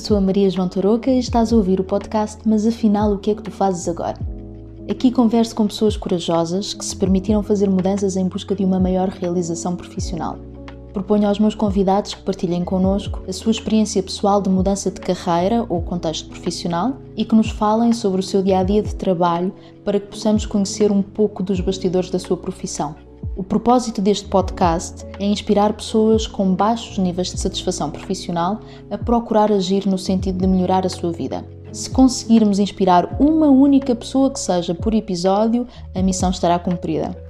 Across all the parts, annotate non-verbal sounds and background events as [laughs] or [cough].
sou a Maria João Tarouca e estás a ouvir o podcast Mas afinal, o que é que tu fazes agora? Aqui converso com pessoas corajosas que se permitiram fazer mudanças em busca de uma maior realização profissional. Proponho aos meus convidados que partilhem connosco a sua experiência pessoal de mudança de carreira ou contexto profissional e que nos falem sobre o seu dia a dia de trabalho para que possamos conhecer um pouco dos bastidores da sua profissão. O propósito deste podcast é inspirar pessoas com baixos níveis de satisfação profissional a procurar agir no sentido de melhorar a sua vida. Se conseguirmos inspirar uma única pessoa que seja por episódio, a missão estará cumprida.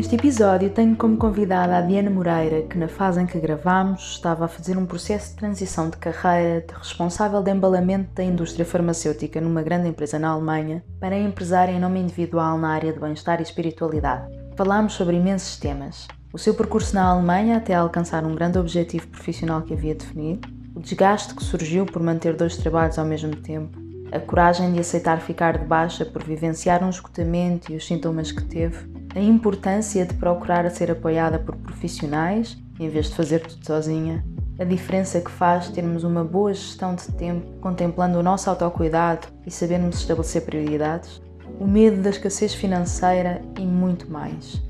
Neste episódio tenho como convidada a Diana Moreira, que na fase em que gravamos estava a fazer um processo de transição de carreira de responsável de embalamento da indústria farmacêutica numa grande empresa na Alemanha para empresária em nome individual na área de bem-estar e espiritualidade. Falámos sobre imensos temas. O seu percurso na Alemanha até alcançar um grande objetivo profissional que havia definido, o desgaste que surgiu por manter dois trabalhos ao mesmo tempo, a coragem de aceitar ficar de baixa por vivenciar um esgotamento e os sintomas que teve, a importância de procurar ser apoiada por profissionais em vez de fazer tudo sozinha, a diferença que faz termos uma boa gestão de tempo contemplando o nosso autocuidado e sabermos estabelecer prioridades, o medo da escassez financeira e muito mais.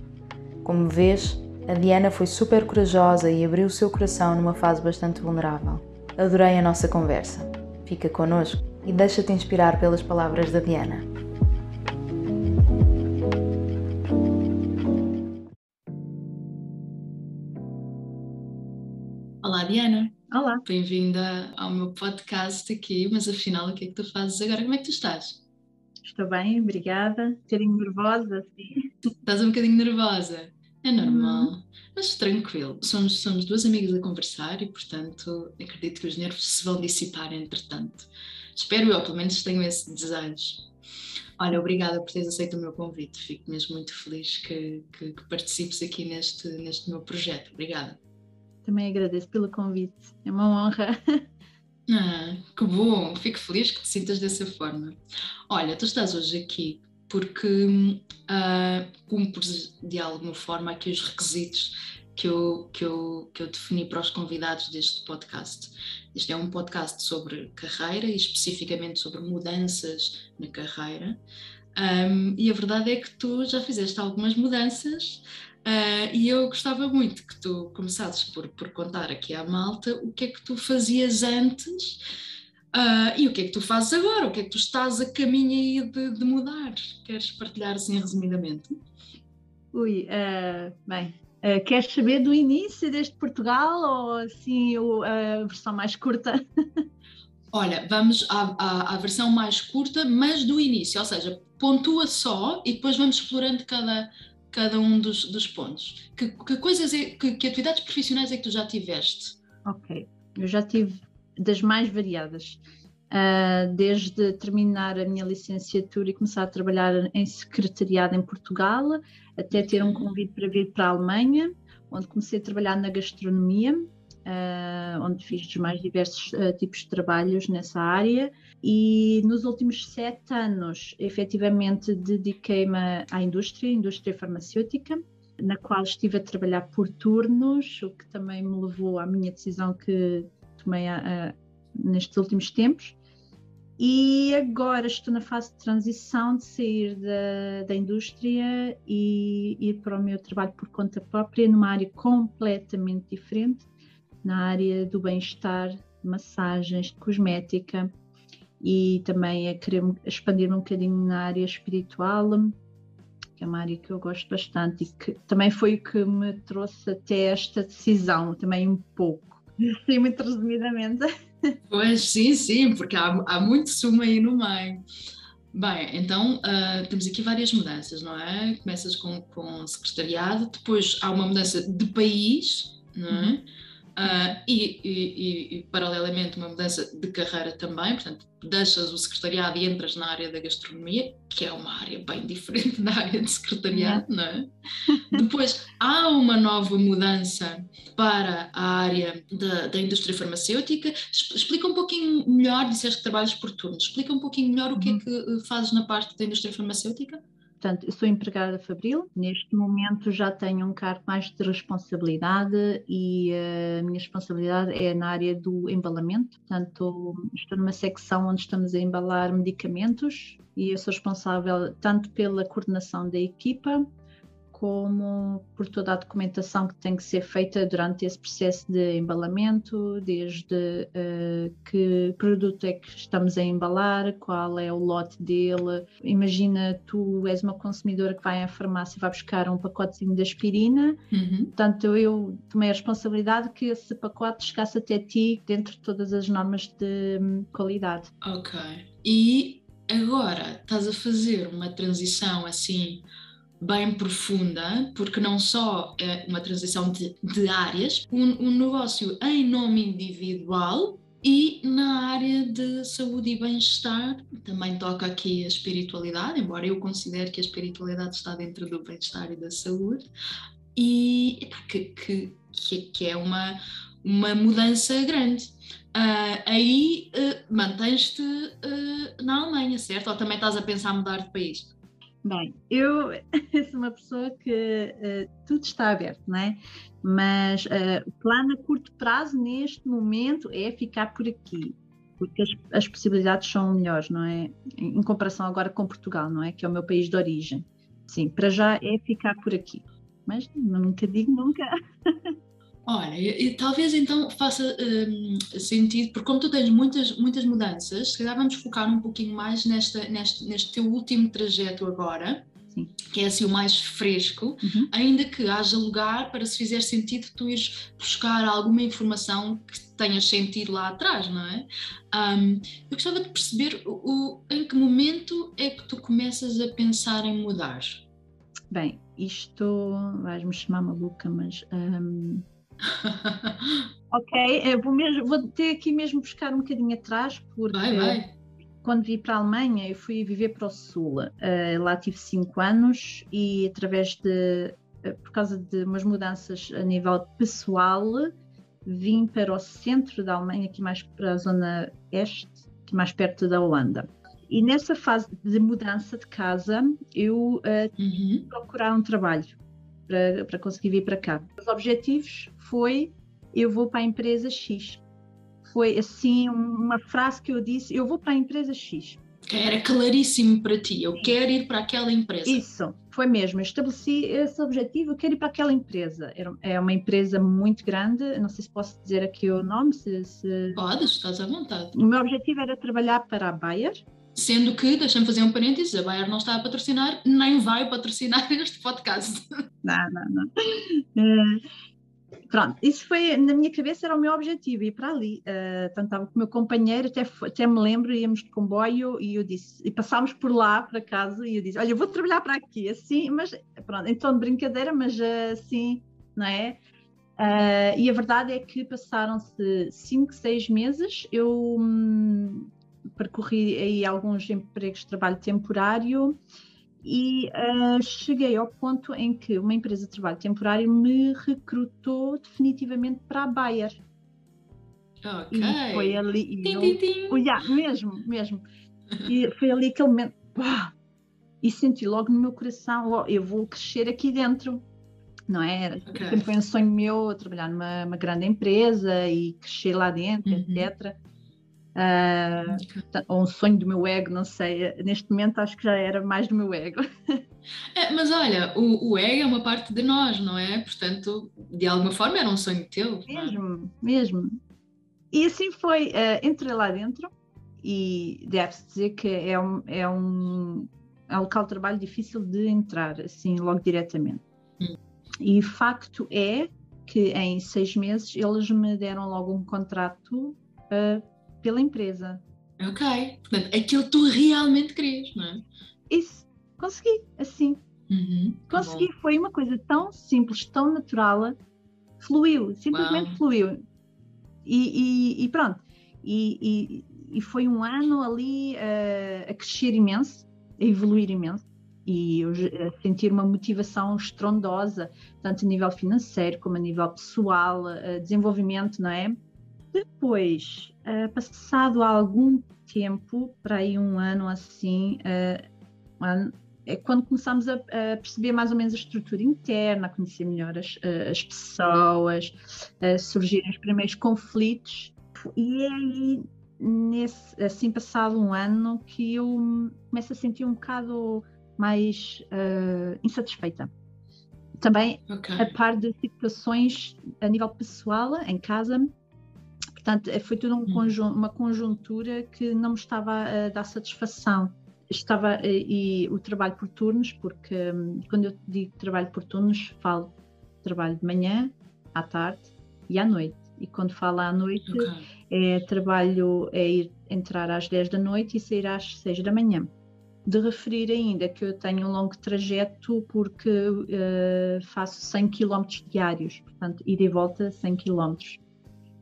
Como vês, a Diana foi super corajosa e abriu o seu coração numa fase bastante vulnerável. Adorei a nossa conversa. Fica connosco e deixa-te inspirar pelas palavras da Diana. Olá, Diana. Olá. Bem-vinda ao meu podcast aqui, mas afinal, o que é que tu fazes agora? Como é que tu estás? Estou bem, obrigada. Um bocadinho nervosa, sim. Estás um bocadinho nervosa? É normal, uhum. mas tranquilo. Somos, somos duas amigas a conversar e, portanto, acredito que os nervos se vão dissipar entretanto. Espero eu, pelo menos tenho esse desejo. Olha, obrigada por teres aceito o meu convite. Fico mesmo muito feliz que, que, que participes aqui neste, neste meu projeto. Obrigada. Também agradeço pelo convite. É uma honra. [laughs] Ah, que bom, fico feliz que te sintas dessa forma. Olha, tu estás hoje aqui porque uh, cumpres de alguma forma aqui os requisitos que eu, que, eu, que eu defini para os convidados deste podcast. Este é um podcast sobre carreira e especificamente sobre mudanças na carreira. Um, e a verdade é que tu já fizeste algumas mudanças uh, e eu gostava muito que tu começasses por, por contar aqui à malta o que é que tu fazias antes Uh, e o que é que tu fazes agora? O que é que tu estás a caminho aí de, de mudar? Queres partilhar assim resumidamente? Ui, uh, bem, uh, queres saber do início deste Portugal ou assim a versão mais curta? [laughs] Olha, vamos à, à, à, versão mais curta, mas do início, ou seja, pontua só e depois vamos explorando cada, cada um dos, dos pontos. Que, que coisas, é, que, que atividades profissionais é que tu já tiveste? Ok, eu já tive das mais variadas. Uh, desde terminar a minha licenciatura e começar a trabalhar em secretariado em Portugal, até ter um convite para vir para a Alemanha, onde comecei a trabalhar na gastronomia, uh, onde fiz os mais diversos uh, tipos de trabalhos nessa área. E nos últimos sete anos, efetivamente, dediquei-me à indústria, indústria farmacêutica, na qual estive a trabalhar por turnos, o que também me levou à minha decisão que tomei a, a, nestes últimos tempos. E agora estou na fase de transição de sair da, da indústria e ir para o meu trabalho por conta própria, numa área completamente diferente, na área do bem-estar, massagens, de cosmética e também a querer expandir um bocadinho na área espiritual, que é uma área que eu gosto bastante e que também foi o que me trouxe até esta decisão, também um pouco. [laughs] Sim, muito resumidamente. Pois, sim, sim, porque há, há muito sumo aí no meio. Bem, então uh, temos aqui várias mudanças, não é? Começas com, com secretariado, depois há uma mudança de país, não é? Uhum. Uh, e, e, e, paralelamente, uma mudança de carreira também, portanto, deixas o secretariado e entras na área da gastronomia, que é uma área bem diferente da área de secretariado, não é? [laughs] Depois, há uma nova mudança para a área da, da indústria farmacêutica. Explica um pouquinho melhor, disseste que trabalhas por turnos, explica um pouquinho melhor o que é uhum. que eh, fazes na parte da indústria farmacêutica? Portanto, eu sou empregada Fabril, neste momento já tenho um cargo mais de responsabilidade e uh, a minha responsabilidade é na área do embalamento, portanto, estou numa secção onde estamos a embalar medicamentos e eu sou responsável tanto pela coordenação da equipa como por toda a documentação que tem que ser feita durante esse processo de embalamento, desde uh, que produto é que estamos a embalar, qual é o lote dele. Imagina, tu és uma consumidora que vai à farmácia e vai buscar um pacotezinho de aspirina, uhum. portanto eu tomei a responsabilidade que esse pacote chegasse até ti dentro de todas as normas de um, qualidade. Ok. E agora estás a fazer uma transição assim bem profunda, porque não só é uma transição de, de áreas, um, um negócio em nome individual e na área de saúde e bem-estar também toca aqui a espiritualidade, embora eu considere que a espiritualidade está dentro do bem-estar e da saúde, e que, que, que é uma, uma mudança grande. Uh, aí uh, mantens-te uh, na Alemanha, certo? Ou também estás a pensar mudar de país? Bem, eu [laughs] sou uma pessoa que uh, tudo está aberto, não é? Mas uh, o plano a curto prazo, neste momento, é ficar por aqui, porque as, as, possibilidades são melhores, não é? Em comparação agora com Portugal, não é? Que é o meu país de origem. Sim, para já é ficar por aqui. Mas nunca digo nunca. [laughs] Olha, e, talvez então faça um, sentido, porque como tu tens muitas, muitas mudanças, se calhar vamos focar um pouquinho mais nesta, neste, neste teu último trajeto agora, Sim. que é assim o mais fresco, uhum. ainda que haja lugar para se fizer sentido tu ires buscar alguma informação que tenhas sentido lá atrás, não é? Um, eu gostava de perceber o, o, em que momento é que tu começas a pensar em mudar. Bem, isto vais-me chamar maluca, mas um, [laughs] ok, eu vou, mesmo, vou ter aqui mesmo buscar um bocadinho atrás, porque vai, vai. quando vim para a Alemanha eu fui viver para o Sul. Uh, lá tive cinco anos e através de, uh, por causa de umas mudanças a nível pessoal, vim para o centro da Alemanha, aqui mais para a zona este, aqui mais perto da Holanda. E nessa fase de mudança de casa, eu uh, uhum. procurar um trabalho para, para conseguir vir para cá. Os objetivos foi eu vou para a empresa X. Foi assim uma frase que eu disse, eu vou para a empresa X. Era claríssimo para ti, eu quero ir para aquela empresa. Isso, foi mesmo. Eu estabeleci esse objetivo, eu quero ir para aquela empresa. É uma empresa muito grande, não sei se posso dizer aqui o nome. Se, se... Podes, estás à vontade. O meu objetivo era trabalhar para a Bayer, Sendo que, deixa-me fazer um parênteses, a Bayer não está a patrocinar, nem vai patrocinar [laughs] este podcast. Não, não, não. Uh, pronto, isso foi, na minha cabeça era o meu objetivo, ir para ali. Uh, estava com o meu companheiro, até, até me lembro, íamos de comboio e eu disse, e passámos por lá para casa e eu disse, olha, eu vou trabalhar para aqui, assim, mas pronto, tom de brincadeira, mas assim, não é? Uh, e a verdade é que passaram-se 5, 6 meses, eu hum, percorri aí alguns empregos de trabalho temporário e uh, cheguei ao ponto em que uma empresa de trabalho temporário me recrutou definitivamente para a Bayer. Ok. E foi ali. Tim, eu, tim, tim. Oh, yeah, mesmo, mesmo. E foi ali aquele momento. e senti logo no meu coração: oh, eu vou crescer aqui dentro. Não é? Okay. Foi um sonho meu trabalhar numa grande empresa e crescer lá dentro, uhum. etc. Uh, ou um sonho do meu ego, não sei. Neste momento acho que já era mais do meu ego. [laughs] É, mas olha, o, o, ego é uma parte de nós, não é? Portanto, de alguma forma era um sonho teu. É? Mesmo, é? mesmo. E assim foi. Uh, entrei lá dentro e deve-se dizer que é um, é, um, é um local de trabalho difícil de entrar, assim, logo diretamente. Hum. E facto é que em seis meses eles me deram logo um contrato uh, pela empresa. Ok. Portanto, aquilo que tu realmente querias, não é? Isso. Consegui, assim. Uhum, Consegui. Bom. Foi uma coisa tão simples, tão natural. Fluiu, simplesmente Uau. fluiu. E, e, e pronto. E, e, foi um ano ali uh, a crescer imenso, a evoluir imenso e eu sentir uma motivação estrondosa, tanto a nível financeiro como a nível pessoal, uh, desenvolvimento, não é? Depois, uh, passado algum tempo, para aí um ano assim, uh, um ano, é quando começámos a, a, perceber mais ou menos a estrutura interna, a conhecer melhor as, as pessoas, a surgirem os primeiros conflitos. E é aí, nesse, assim passado um ano, que eu começo a sentir um bocado mais uh, insatisfeita. Também okay. a par de situações a nível pessoal, em casa, portanto, foi tudo um hum. conjun uma conjuntura que não me estava a dar satisfação estava e, e o trabalho por turnos, porque um, quando eu digo trabalho por turnos, falo trabalho de manhã, à tarde e à noite. E quando falo à noite, okay. é trabalho é ir entrar às 10 da noite e sair às 6 da manhã. De referir ainda que eu tenho um longo trajeto porque uh, faço 100 km diários, portanto, ida e volta 100 km.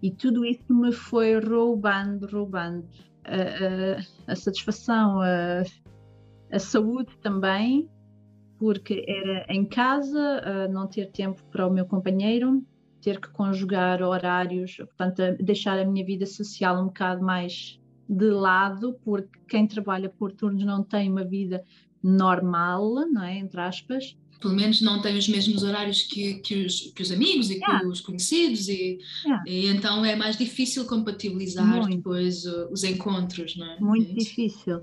E tudo isso me foi roubando, roubando a, a, satisfação, a, a, saúde também, porque era em casa, não ter tempo para o meu companheiro, ter que conjugar horários, portanto, deixar a minha vida social um bocado mais de lado, porque quem trabalha por turnos não tem uma vida normal, não é? Entre aspas pelo menos não tem os mesmos horários que, que, os, que os amigos e que os conhecidos e, e, então é mais difícil compatibilizar Muito. depois uh, os encontros, não é? Muito é difícil.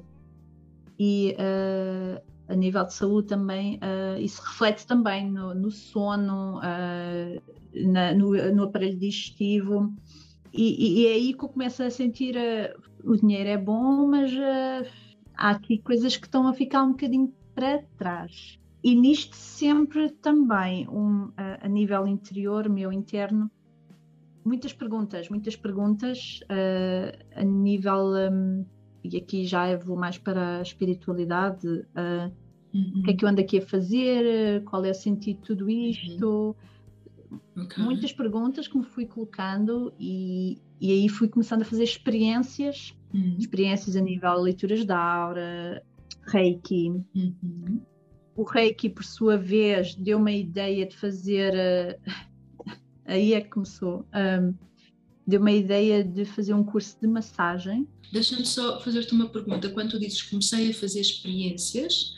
E uh, a nível de saúde também, uh, isso reflete também no, no sono, uh, na, no, no, aparelho digestivo e, e, é aí que eu começo a sentir uh, o dinheiro é bom, mas há aqui coisas que estão a ficar um bocadinho para trás. E nisto sempre também, um, a, a nível interior, meu interno, muitas perguntas, muitas perguntas uh, a nível, um, e aqui já vou mais para a espiritualidade, uh, uhum. o que é que eu ando aqui a fazer, qual é o sentido de tudo isto, uhum. okay. muitas perguntas que me fui colocando e, e aí fui começando a fazer experiências, uhum. experiências a nível de leituras da aura, reiki, uhum. O Reiki, por sua vez, deu uma ideia de fazer. Uh, [laughs] aí é que começou. Um, deu uma ideia de fazer um curso de massagem. Deixa-me só fazer-te uma pergunta. Quando tu dizes comecei a fazer experiências,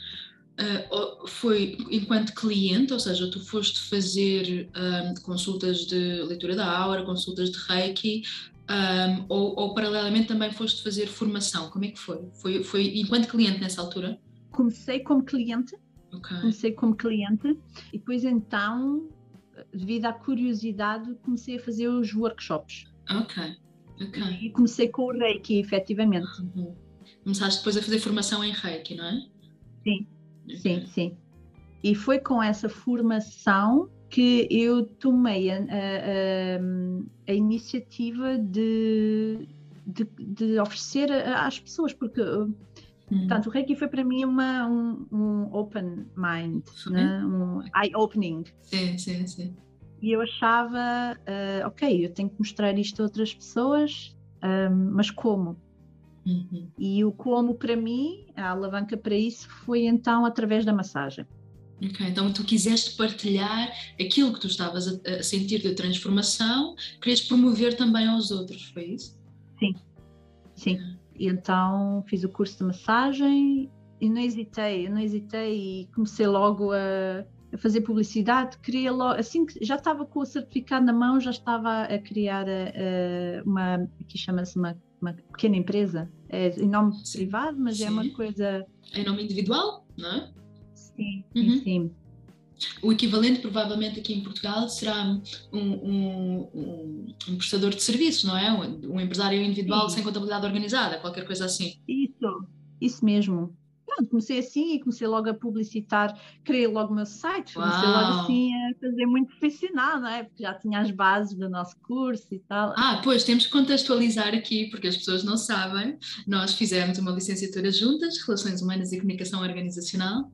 uh, foi enquanto cliente, ou seja, tu foste fazer um, consultas de leitura da aura, consultas de Reiki, um, ou, ou, paralelamente também foste fazer formação? Como é que foi? Foi, foi enquanto cliente nessa altura? Comecei como cliente Okay. Comecei como cliente e depois então, devido à curiosidade, comecei a fazer os workshops. Ok, ok. E comecei com o Reiki, efetivamente. Uhum. Começaste depois a fazer formação em Reiki, não é? Sim, okay. sim, sim. E foi com essa formação que eu tomei a, a, a iniciativa de, de, de oferecer às pessoas, porque Uhum. Portanto, o Reiki foi para mim uma, um, um open mind, né? um eye-opening. Sim, sim, sim. E eu achava, uh, ok, eu tenho que mostrar isto a outras pessoas, um, mas como? Uhum. E o como para mim, a alavanca para isso foi então através da massagem. Ok, então tu quiseste partilhar aquilo que tu estavas a, a sentir de transformação, querias promover também aos outros, foi isso? Sim, sim. E então fiz o curso de massagem e não hesitei, não hesitei e comecei logo a, a fazer publicidade. Queria logo, assim que já estava com o certificado na mão, já estava a criar a, a uma, aqui chama-se uma, uma, pequena empresa, é em nome sim. privado, mas sim. é uma coisa. Em nome individual, não é? Sim, uhum. sim. O equivalente, provavelmente, aqui em Portugal será um, um, um, um prestador de serviços, não é? Um, empresário individual Sim. sem contabilidade organizada, qualquer coisa assim. Isso, isso mesmo pronto, comecei assim e comecei logo a publicitar, criei logo o meu site, comecei Uau. logo assim a fazer muito profissional, não é? Porque já tinha as bases do nosso curso e tal. Ah, pois, temos que contextualizar aqui, porque as pessoas não sabem, nós fizemos uma licenciatura juntas, Relações Humanas e Comunicação Organizacional,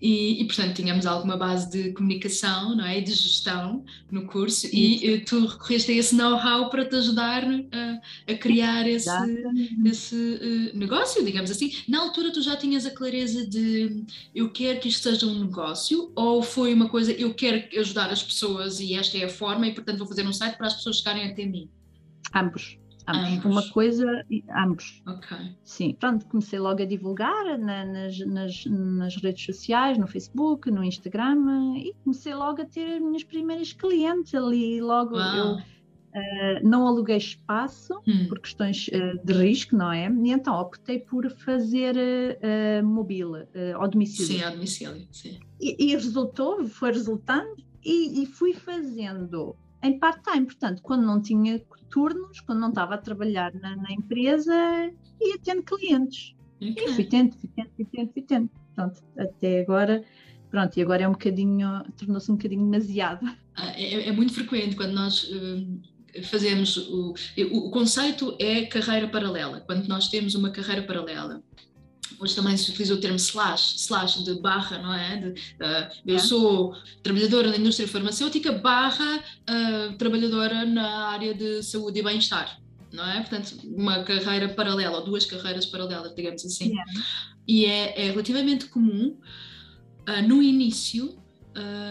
e, e, portanto tínhamos alguma base de comunicação não é? e de gestão no curso e, e tu recorreste a esse know-how para te ajudar uh, a criar esse, esse uh, negócio, digamos assim. Na altura tu já tinhas a clareza de eu quero que isto seja um negócio ou foi uma coisa eu quero ajudar as pessoas e esta é a forma e portanto vou fazer um site para as pessoas chegarem até mim? Ambos, Ambos. Uma coisa, ambos. Ok. Sim, pronto, comecei logo a divulgar na, nas, nas, nas, redes sociais, no Facebook, no Instagram, e comecei logo a ter as minhas primeiras clientes ali. Logo Uau. eu uh, não aluguei espaço hum. por questões uh, de risco, não é? E então optei por fazer uh, mobile, ao domicílio. Sim, ao domicílio, sim. E, e resultou, foi resultando, e, e fui fazendo em part-time, portanto, quando não tinha turnos, quando não estava a trabalhar na, na empresa, ia tendo clientes. Okay. E fui tendo, fui tendo, fui tendo, fui tendo. Pronto, até agora, pronto, e agora é um bocadinho, tornou-se um bocadinho demasiado. Ah, é, é, muito frequente quando nós uh, fazemos o, o conceito é carreira paralela, quando nós temos uma carreira paralela hoje também se utiliza o termo slash, slash de barra, não é? De, uh, eu é. sou trabalhadora na indústria farmacêutica barra uh, trabalhadora na área de saúde e bem-estar, não é? Portanto, uma carreira paralela, ou duas carreiras paralelas, digamos assim. Yeah. E é, é, relativamente comum, uh, no início,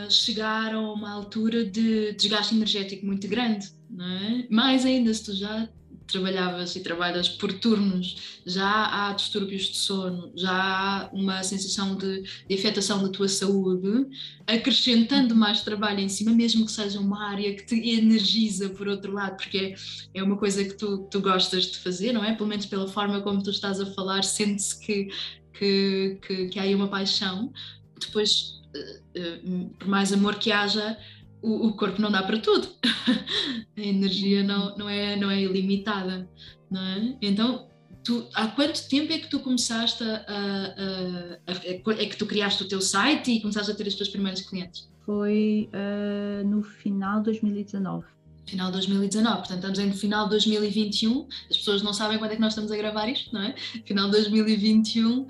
chegar a uma altura de desgaste energético muito grande, não é? Mais ainda se tu já trabalhavas e trabalhas por turnos, já há distúrbios de sono, já há uma sensação de, de afetação da tua saúde, acrescentando mais trabalho em cima, mesmo que seja uma área que te energiza por outro lado, porque é, é uma coisa que tu, tu gostas de fazer, não é? Pelo menos pela forma como tu estás a falar, sente-se que, que, que, que há aí uma paixão. Depois, uh, uh, por mais amor que haja, o, o, corpo não dá para tudo. [laughs] a energia não, não, é, não é ilimitada. Não é? Então, tu, há quanto tempo é que tu começaste a, a, a, a, É que tu criaste o teu site e começaste a ter as tuas primeiras clientes? Foi uh, no final de 2019 final de 2019, portanto estamos em final de 2021, as pessoas não sabem quando é que nós estamos a gravar isto, não é? Final de 2021, uh,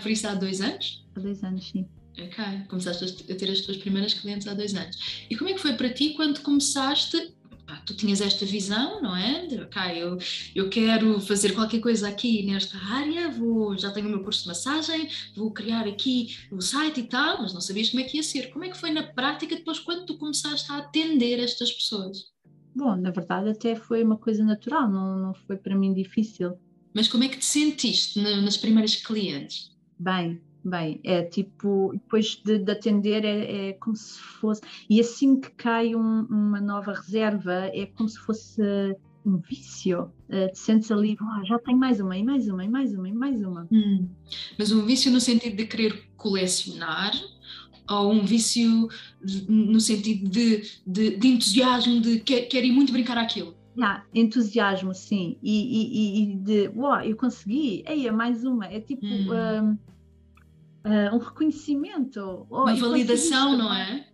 por isso há dois anos? Há dois anos, sim. Ok, começaste a ter as tuas primeiras clientes há dois anos. E como é que foi para ti quando começaste? Pá, tu tinhas esta visão, não é? De, ok, eu, eu quero fazer qualquer coisa aqui nesta área, vou, já tenho o meu curso de massagem, vou criar aqui o site e tal, mas não sabias como é que ia ser. Como é que foi na prática depois quando tu começaste a atender estas pessoas? Bom, na verdade até foi uma coisa natural, não, não foi para mim difícil. Mas como é que te sentiste nas primeiras clientes? Bem, Bem, é tipo, depois de, de atender é, é, como se fosse, e assim que cai um, uma nova reserva, é como se fosse um vício. Uh, te sentes ali, oh, já tenho mais uma, e mais uma, e mais uma, e mais uma. Hum. Mas um vício no sentido de querer colecionar, ou um vício no sentido de, de, de entusiasmo, de quer, quer ir muito brincar aquilo? Yeah, entusiasmo, sim, e, e, e de, uau, eu consegui, aí é mais uma, é tipo. Hum. Um, uh, um reconhecimento. Uma validação, não é?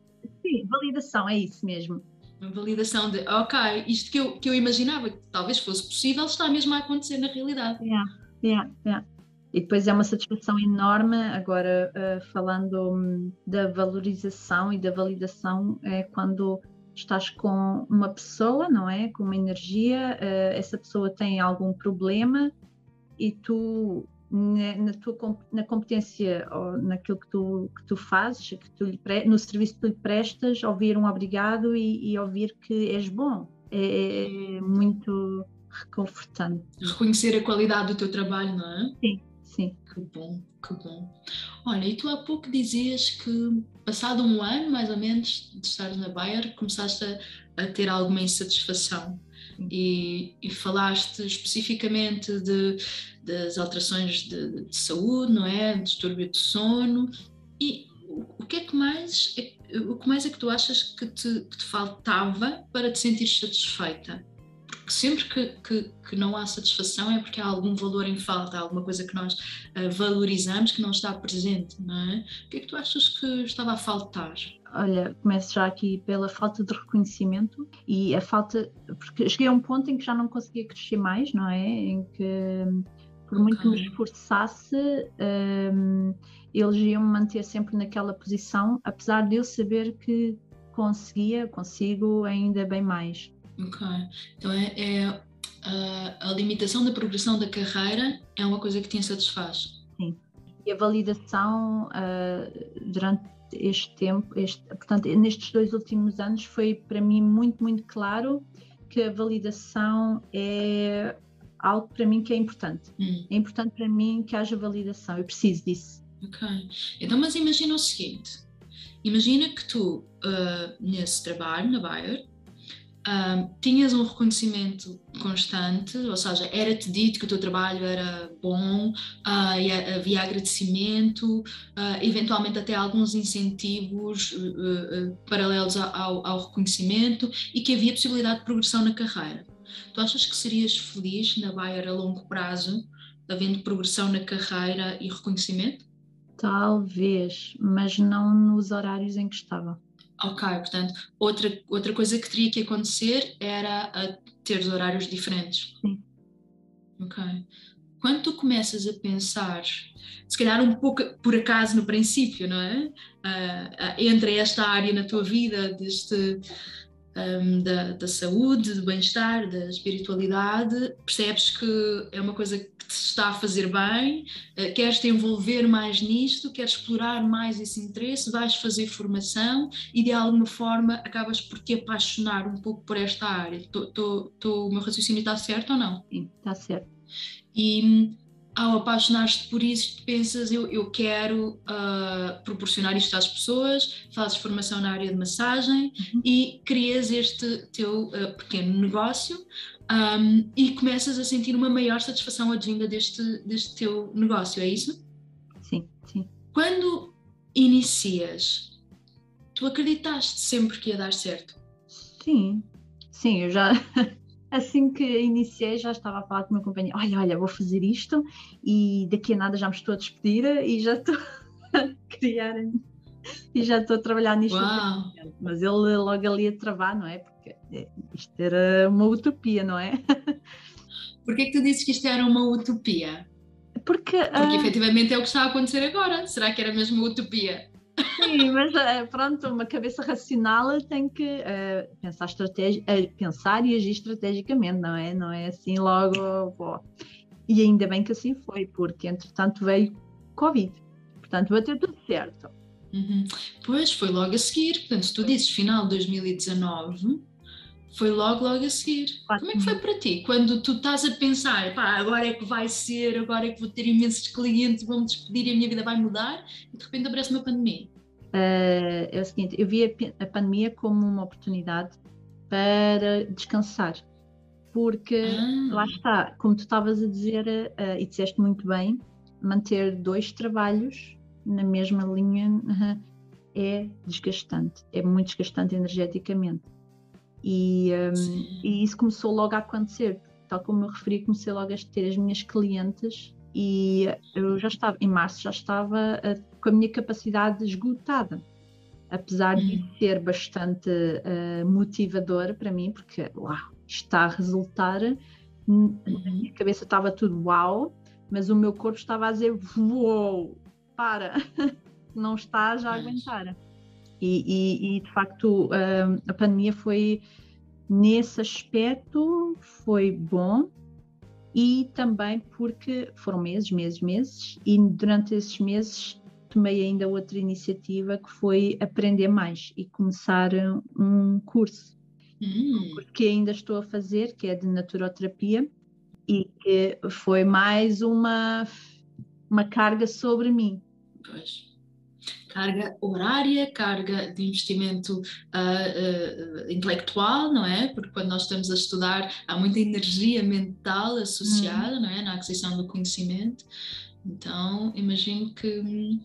Sim, validação, é isso mesmo. Uma validação de, ok, isto que eu, que eu imaginava que talvez fosse possível está mesmo a acontecer na realidade. Yeah, yeah, yeah. E depois é uma satisfação enorme, agora uh, falando um, da valorização e da validação, é quando estás com uma pessoa, não é? Com uma energia, uh, essa pessoa tem algum problema e tu na, na, tua na competência ou naquilo que tu, que tu fazes, que tu pre, no serviço que tu lhe prestas, ouvir um obrigado e, e ouvir que és bom. É, é, é, muito reconfortante. Reconhecer a qualidade do teu trabalho, não é? Sim, sim. Que bom, que bom. Olha, e tu há pouco dizias que, passado um ano mais ou menos de estar na Bayer, começaste a, a ter alguma insatisfação e, e falaste especificamente de, das alterações de, de, saúde, não é? Distúrbio de sono. E o, que é que mais é, o que mais é que tu achas que te, que te faltava para te sentir satisfeita? Porque sempre que, que, que, não há satisfação é porque há algum valor em falta, alguma coisa que nós uh, valorizamos que não está presente, não é? O que é que tu achas que estava a faltar? Olha, começo já aqui pela falta de reconhecimento e a falta, porque cheguei a um ponto em que já não conseguia crescer mais, não é? Em que por muito okay. que me esforçasse, um, eles iam me manter sempre naquela posição, apesar de eu saber que conseguia, consigo ainda bem mais. Ok, então é, é a, a limitação da progressão da carreira é uma coisa que te insatisfaz. Sim, e a validação uh, durante este tempo, este, portanto, nestes dois últimos anos foi para mim muito, muito claro que a validação é algo para mim que é importante. Hum. É importante para mim que haja validação, eu preciso disso. Ok. Então, mas imagina o seguinte: imagina que tu, uh, nesse trabalho, na Bayer, um, tinhas um reconhecimento constante, ou seja, era-te dito que o teu trabalho era bom, uh, e havia agradecimento, uh, eventualmente até alguns incentivos uh, paralelos ao, ao, reconhecimento e que havia possibilidade de progressão na carreira. Tu achas que serias feliz na Bayer a longo prazo, havendo progressão na carreira e reconhecimento? Talvez, mas não nos horários em que estava. Ok, portanto, outra, outra coisa que teria que acontecer era ter horários diferentes. Sim. Ok. Quando tu começas a pensar, se calhar um pouco por acaso no princípio, não é? Uh, uh, entre esta área na tua vida, deste, um, da, da, saúde, do bem-estar, da espiritualidade, percebes que é uma coisa que te está a fazer bem, uh, queres te envolver mais nisto, queres explorar mais esse interesse, vais fazer formação e de alguma forma acabas por te apaixonar um pouco por esta área. Tô, tô, tô, o meu raciocínio está certo ou não? Sim, está certo. E ao apaixonar-te por isso, pensas, eu, eu quero uh, proporcionar isto às pessoas, fazes formação na área de massagem uhum. e crias este teu uh, pequeno negócio um, e começas a sentir uma maior satisfação advinda deste, deste teu negócio, é isso? Sim, sim. Quando inicias, tu acreditaste sempre que ia dar certo? Sim, sim, eu já [laughs] assim que iniciei já estava a falar com o meu companheiro, olha, olha, vou fazer isto e daqui a nada já me estou a despedir e já estou [laughs] a criar e já estou a trabalhar nisto. Mas ele logo ali a travar, não é? Porque é, isto era uma utopia, não é? [laughs] Porquê que tu disse que isto era uma utopia? Porque, Porque uh... efetivamente é o que está a acontecer agora. Será que era mesmo uma utopia? Sim, mas eh, pronto, uma cabeça racional tem que uh, pensar, estrategi uh, pensar e agir estrategicamente, não é? Não é assim logo. Pô. E ainda bem que assim foi, porque entretanto veio Covid. Portanto, bateu tudo certo. Uhum. Pois, foi logo a seguir. Portanto, se tu dizes final de 2019, foi logo, logo a seguir. Como é que foi para ti? Quando tu estás a pensar, pá, agora é que vai ser, agora é que vou ter imensos clientes, vão-me despedir e a minha vida vai mudar, e de repente aparece uma pandemia. Uh, é o seguinte, eu vi a, a, pandemia como uma oportunidade para descansar, porque ah. lá está, como tu estavas a dizer uh, e disseste muito bem, manter dois trabalhos na mesma linha uh, é desgastante, é muito desgastante energeticamente. E, um, e, isso começou logo a acontecer, tal como eu referi, comecei logo a ter as minhas clientes e eu já estava, em março já estava com a minha capacidade esgotada, apesar de uhum. ser bastante uh, motivador para mim, porque uau, está a resultar, na uhum. minha cabeça estava tudo uau, mas o meu corpo estava a dizer uau, para, [laughs] não está já a aguentar. E, e, e de facto uh, a pandemia foi nesse aspecto foi bom e também porque foram meses, meses, meses e durante esses meses tomei ainda outra iniciativa que foi aprender mais e começar um curso. Hum. Que ainda estou a fazer, que é de naturoterapia, e que foi mais uma, uma carga sobre mim. Pois. Carga horária, carga de investimento uh, uh, intelectual, não é? Porque quando nós estamos a estudar há muita energia mental associada, hum. não é? Na aquisição do conhecimento. Então, imagino que,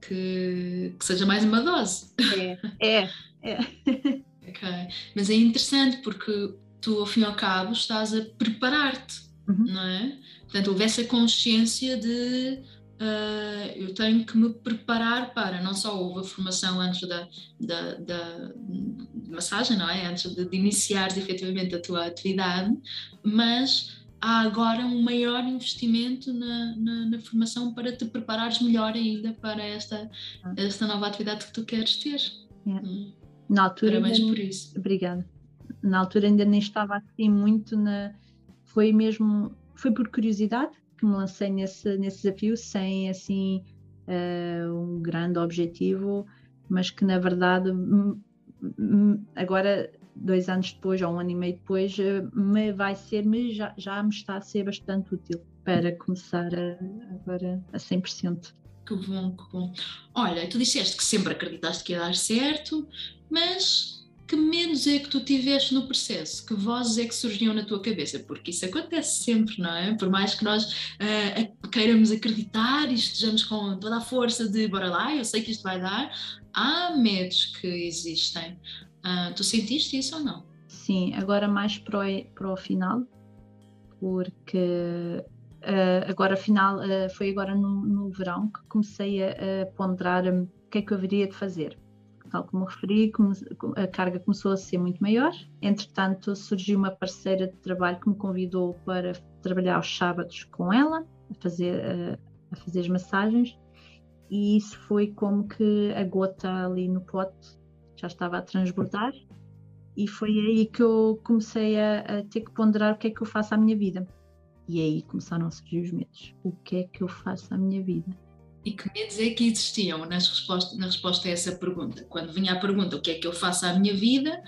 que, que, seja mais uma dose. É, é. é. [laughs] ok. Mas é interessante porque tu, ao fim e ao cabo, estás a preparar-te, uhum. não é? Portanto, houve essa consciência de uh, eu tenho que me preparar para, não só houve a formação antes da, da, da massagem, não é? Antes de, de iniciares efetivamente a tua atividade, mas há agora um maior investimento na, na, na, formação para te preparares melhor ainda para esta, ah. esta nova atividade que tu queres ter. Yeah. Hum. Na altura, Parabéns ainda, por isso. Obrigada. Na altura ainda nem estava assim muito na. Foi mesmo. Foi por curiosidade que me lancei nesse, nesse desafio, sem assim uh, um grande objetivo, mas que na verdade agora dois anos depois ou um ano e meio depois, uh, me vai ser, me já, já me está a ser bastante útil para começar a, agora a 100%. Que bom, que bom. Olha, tu disseste que sempre acreditaste que ia dar certo, mas que medos é que tu tiveste no processo? Que vozes é que surgiam na tua cabeça? Porque isso acontece sempre, não é? Por mais que nós uh, queiramos acreditar e estejamos com toda a força de bora lá, eu sei que isto vai dar, há medos que existem. Uh, tu sentiste isso ou não? Sim, agora mais para o, final, porque uh, agora final foi agora no, no, verão que comecei a, a ponderar o que é que eu haveria de fazer tal como referi, a carga começou a ser muito maior. Entretanto, surgiu uma parceira de trabalho que me convidou para trabalhar aos sábados com ela, a fazer, a, a fazer as massagens, e isso foi como que a gota ali no pote já estava a transbordar. E foi aí que eu comecei a, a ter que ponderar o que é que eu faço à minha vida. E aí começaram a surgir os medos. O que é que eu faço à minha vida? E que medos é que existiam nas resposta, na resposta a essa pergunta? Quando vinha a pergunta o que é que eu faço à minha vida,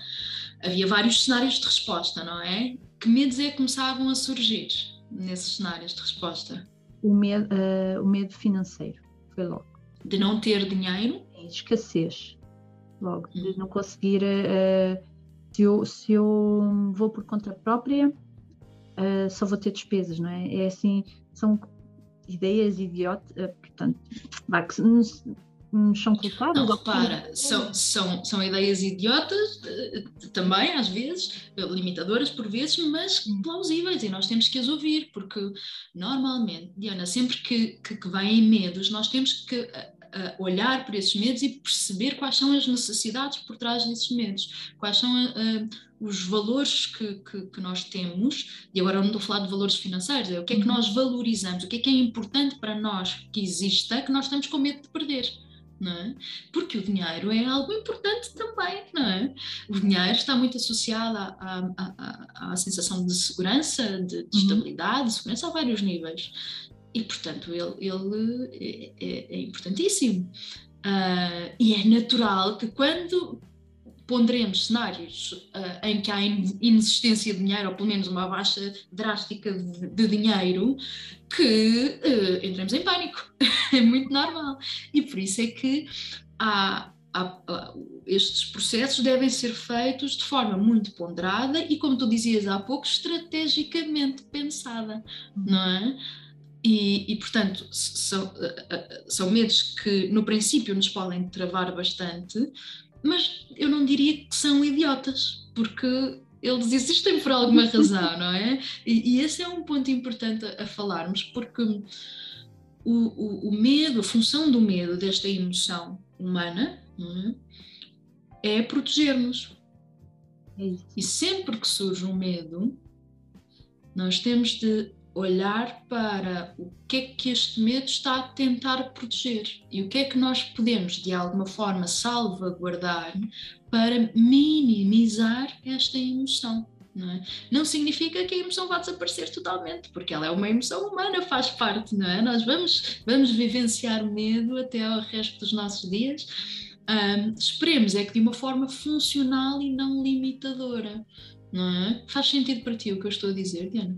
havia vários cenários de resposta, não é? Que medos é que começavam a surgir nesses cenários de resposta? O medo, uh, o medo financeiro, foi logo. De não ter dinheiro? Escassez, logo, hum. de não conseguir. Uh, se, eu, se eu vou por conta própria, uh, só vou ter despesas, não é? É assim, são ideias idiotas, eh, portanto, que nos, nos são culpadas. Não, repara, são, são, são ideias idiotas eh, também, às vezes, limitadoras por vezes, mas plausíveis e nós temos que as ouvir, porque normalmente, Diana, sempre que, que, que vêm medos, nós temos que olhar para esses medos e perceber quais são as necessidades por trás desses medos, quais são uh, os valores que, que, que, nós temos, e agora não estou a falar de valores financeiros, é o que é que uhum. nós valorizamos, o que é que é importante para nós que exista, que nós estamos com medo de perder. Não é? Porque o dinheiro é algo importante também, não é? O dinheiro está muito associado à, à, à, à sensação de segurança, de, de uhum. estabilidade, de segurança a vários níveis. E, portanto, ele, ele é, é, é importantíssimo. Uh, e é natural que quando ponderemos cenários uh, em que há inexistência de dinheiro, ou pelo menos uma baixa drástica de, de dinheiro, que uh, entremos em pânico. [laughs] é muito normal. E por isso é que há, há, há, estes processos devem ser feitos de forma muito ponderada e, como tu dizias há pouco, estrategicamente pensada, não é? E, e, portanto, são, eh, eh, são medos que no princípio nos podem travar bastante, mas eu não diria que são idiotas, porque eles existem por alguma [laughs] razão, não é? E, e, esse é um ponto importante a, a falarmos, porque o, o, o, medo, a função do medo, desta emoção humana, é? é proteger-nos. É e sempre que surge um medo, nós temos de olhar para o que é que este medo está a tentar proteger e o que é que nós podemos, de alguma forma, salvaguardar para minimizar esta emoção. Não, é? não, significa que a emoção vá desaparecer totalmente, porque ela é uma emoção humana, faz parte, não é? Nós vamos, vamos vivenciar medo até ao resto dos nossos dias. Um, esperemos é que de uma forma funcional e não limitadora, não é? Faz sentido para ti o que eu estou a dizer, Diana?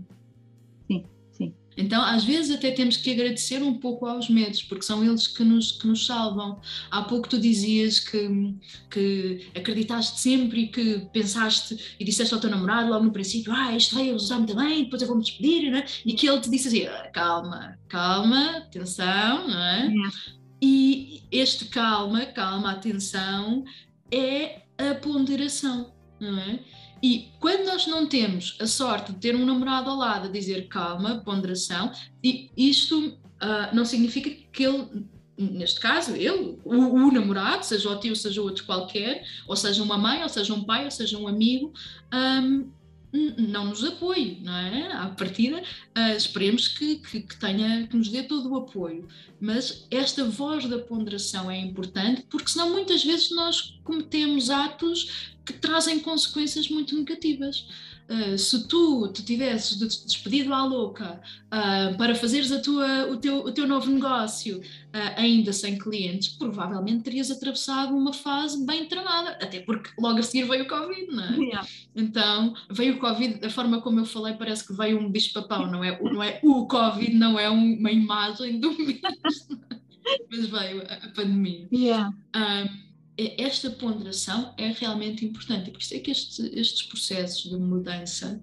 Então, às vezes, até temos que agradecer um pouco aos medos, porque são eles que nos, que nos salvam. Há pouco tu dizias que, que acreditaste sempre e que pensaste e disseste ao teu namorado logo no princípio: Ah, isto vai usar muito bem, depois eu vou me despedir, né? e que ele te disse assim: ah, Calma, calma, atenção, não é? é. E este calma, calma, atenção, é a ponderação, não é? E quando nós não temos a sorte de ter um namorado ao lado a dizer calma, ponderação, e isto uh, não significa que ele, neste caso, ele, o, o, namorado, seja o tio, seja outro qualquer, ou seja uma mãe, ou seja um pai, ou seja um amigo, um, não nos apoie, não é? À partida, uh, esperemos que, que, que, tenha, que nos dê todo o apoio. Mas esta voz da ponderação é importante, porque senão muitas vezes nós cometemos atos que trazem consequências muito negativas. uh, se tu te tivesses despedido à louca uh, para fazeres a tua, o, teu, o teu novo negócio uh, ainda sem clientes, provavelmente terias atravessado uma fase bem tramada, até porque logo a seguir veio o Covid, não é? Yeah. Então, veio o Covid, da forma como eu falei, parece que veio um bicho-papão, não é? Não é o Covid, não é uma imagem do [laughs] bicho, mas veio a, a pandemia. Yeah. Um, esta ponderação é realmente importante. Por isso é que este, estes processos de mudança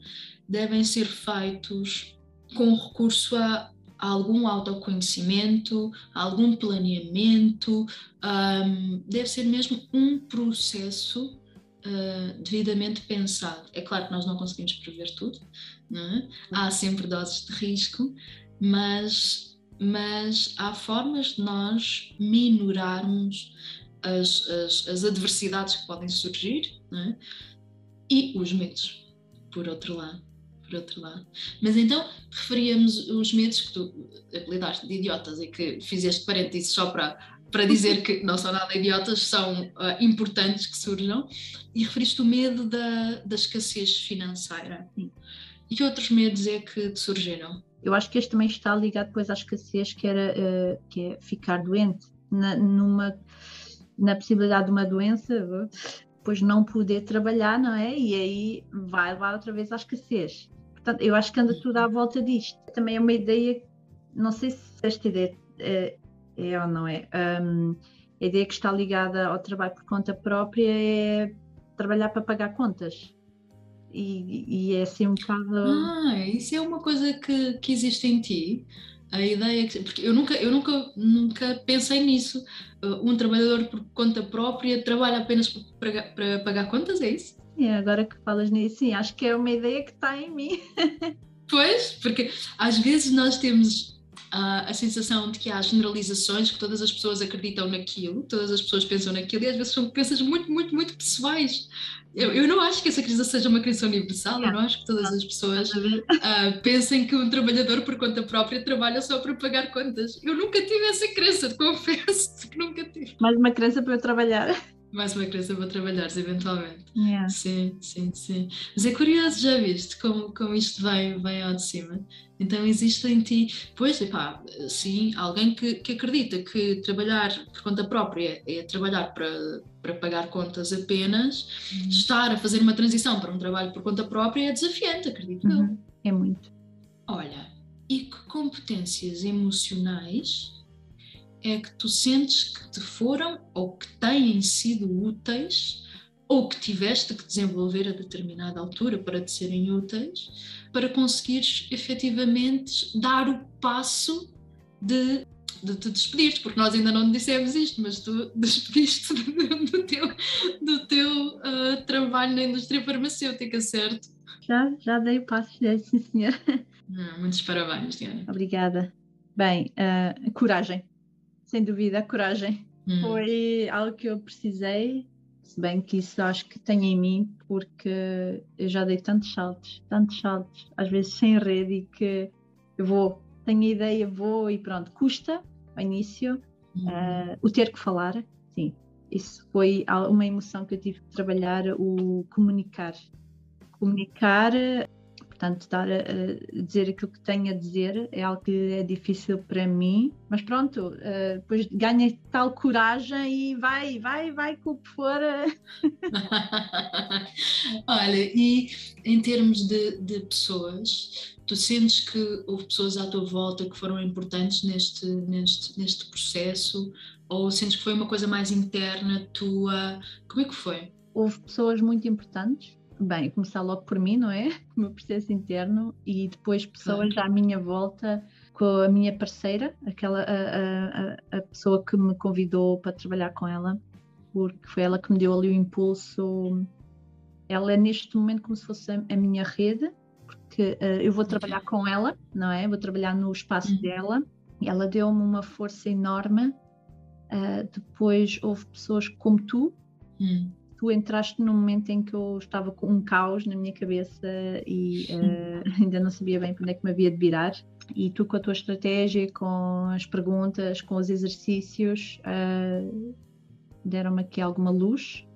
devem ser feitos com recurso a, algum autoconhecimento, algum planeamento, um, deve ser mesmo um processo uh, devidamente pensado. É claro que nós não conseguimos prever tudo, é? há sempre doses de risco, mas, mas há formas de nós minorarmos as, as, as adversidades que podem surgir é? e os medos, por outro lado. Por outro lado. Mas então referíamos os medos que tu apelidaste de idiotas e que fizeste parênteses só para, para dizer que não são nada idiotas, são uh, importantes que surjam, e referiste o medo da, da escassez financeira. E que outros medos é que te surgiram? Eu acho que este também está ligado depois à escassez, que, era, uh, que é ficar doente. Na, numa na possibilidade de uma doença, depois não poder trabalhar, não é? E aí vai levar outra vez à escassez. Portanto, eu acho que anda tudo à volta disto. Também é uma ideia, não sei se esta ideia é, é ou não é. Um, a ideia que está ligada ao trabalho por conta própria é trabalhar para pagar contas. E, e é assim um bocado. Ah, isso é uma coisa que, que existe em ti a ideia que, porque eu nunca eu nunca nunca pensei nisso. Uh, um trabalhador por conta própria trabalha apenas para, para pagar contas é isso? É agora que falas nisso sim acho que é uma ideia que está em mim. [laughs] Pois porque às vezes nós temos a sensação de que há generalizações, que todas as pessoas acreditam naquilo, todas as pessoas pensam naquilo, e às vezes são crenças muito, muito, muito pessoais. Eu, eu não acho que essa crença seja uma crença universal, eu não acho que todas as pessoas uh, pensem que um trabalhador por conta própria trabalha só para pagar contas. Eu nunca tive essa crença, confesso que nunca tive. Mais uma crença para eu trabalhar. Mais uma crença para trabalhares, eventualmente. Yeah. Sim, sim, sim. Mas é curioso, já viste como, como isto vem, vem ao de cima. Então existe em ti, pois, epá, sim, alguém que, que acredita que trabalhar por conta própria é trabalhar para, para pagar contas apenas, uhum. estar a fazer uma transição para um trabalho por conta própria é desafiante, acredito uhum. É muito. Olha, e que competências emocionais é que tu sentes que te foram ou que têm sido úteis ou que tiveste que desenvolver a determinada altura para te serem úteis, para conseguires efetivamente dar o passo de, de te despedir porque nós ainda não dissemos isto, mas tu [laughs] despediste do, teu, do teu uh, trabalho na indústria farmacêutica, certo? Já, já dei o passo, já, sim senhor. Ah, muitos parabéns, Diana. Obrigada. Bem, uh, coragem sem dúvida, coragem. Hum. Foi algo que eu precisei, se bem que isso acho que tenho em mim, porque eu já dei tantos saltos, tantos saltos, às vezes sem rede, e que eu vou, tenho a ideia, vou e pronto. Custa ao início uh, o ter que falar, sim. Isso foi uma emoção que eu tive que trabalhar, o comunicar. Comunicar Portanto, estar a, a, dizer aquilo que tenho a dizer é algo que é difícil para mim, mas pronto, uh, depois ganha tal coragem e vai, vai, vai com o que for. [laughs] Olha, e em termos de, de pessoas, tu sentes que houve pessoas à tua volta que foram importantes neste, neste, neste processo? Ou sentes que foi uma coisa mais interna tua? Como é que foi? Houve pessoas muito importantes bem, começar logo por mim, não é? [laughs] O meu processo interno e depois pessoas à minha volta com a minha parceira, aquela a, a, a, pessoa que me convidou para trabalhar com ela, porque foi ela que me deu ali o impulso. Ela é neste momento como se fosse a, minha rede, porque uh, eu vou trabalhar com ela, não é? Vou trabalhar no espaço uhum. dela e ela deu-me uma força enorme. Uh, depois houve pessoas como tu, uhum tu entraste num momento em que eu estava com um caos na minha cabeça e uh, [laughs] ainda não sabia bem para onde é que me havia de virar. E tu, com a tua estratégia, com as perguntas, com os exercícios, uh, deram-me aqui alguma luz.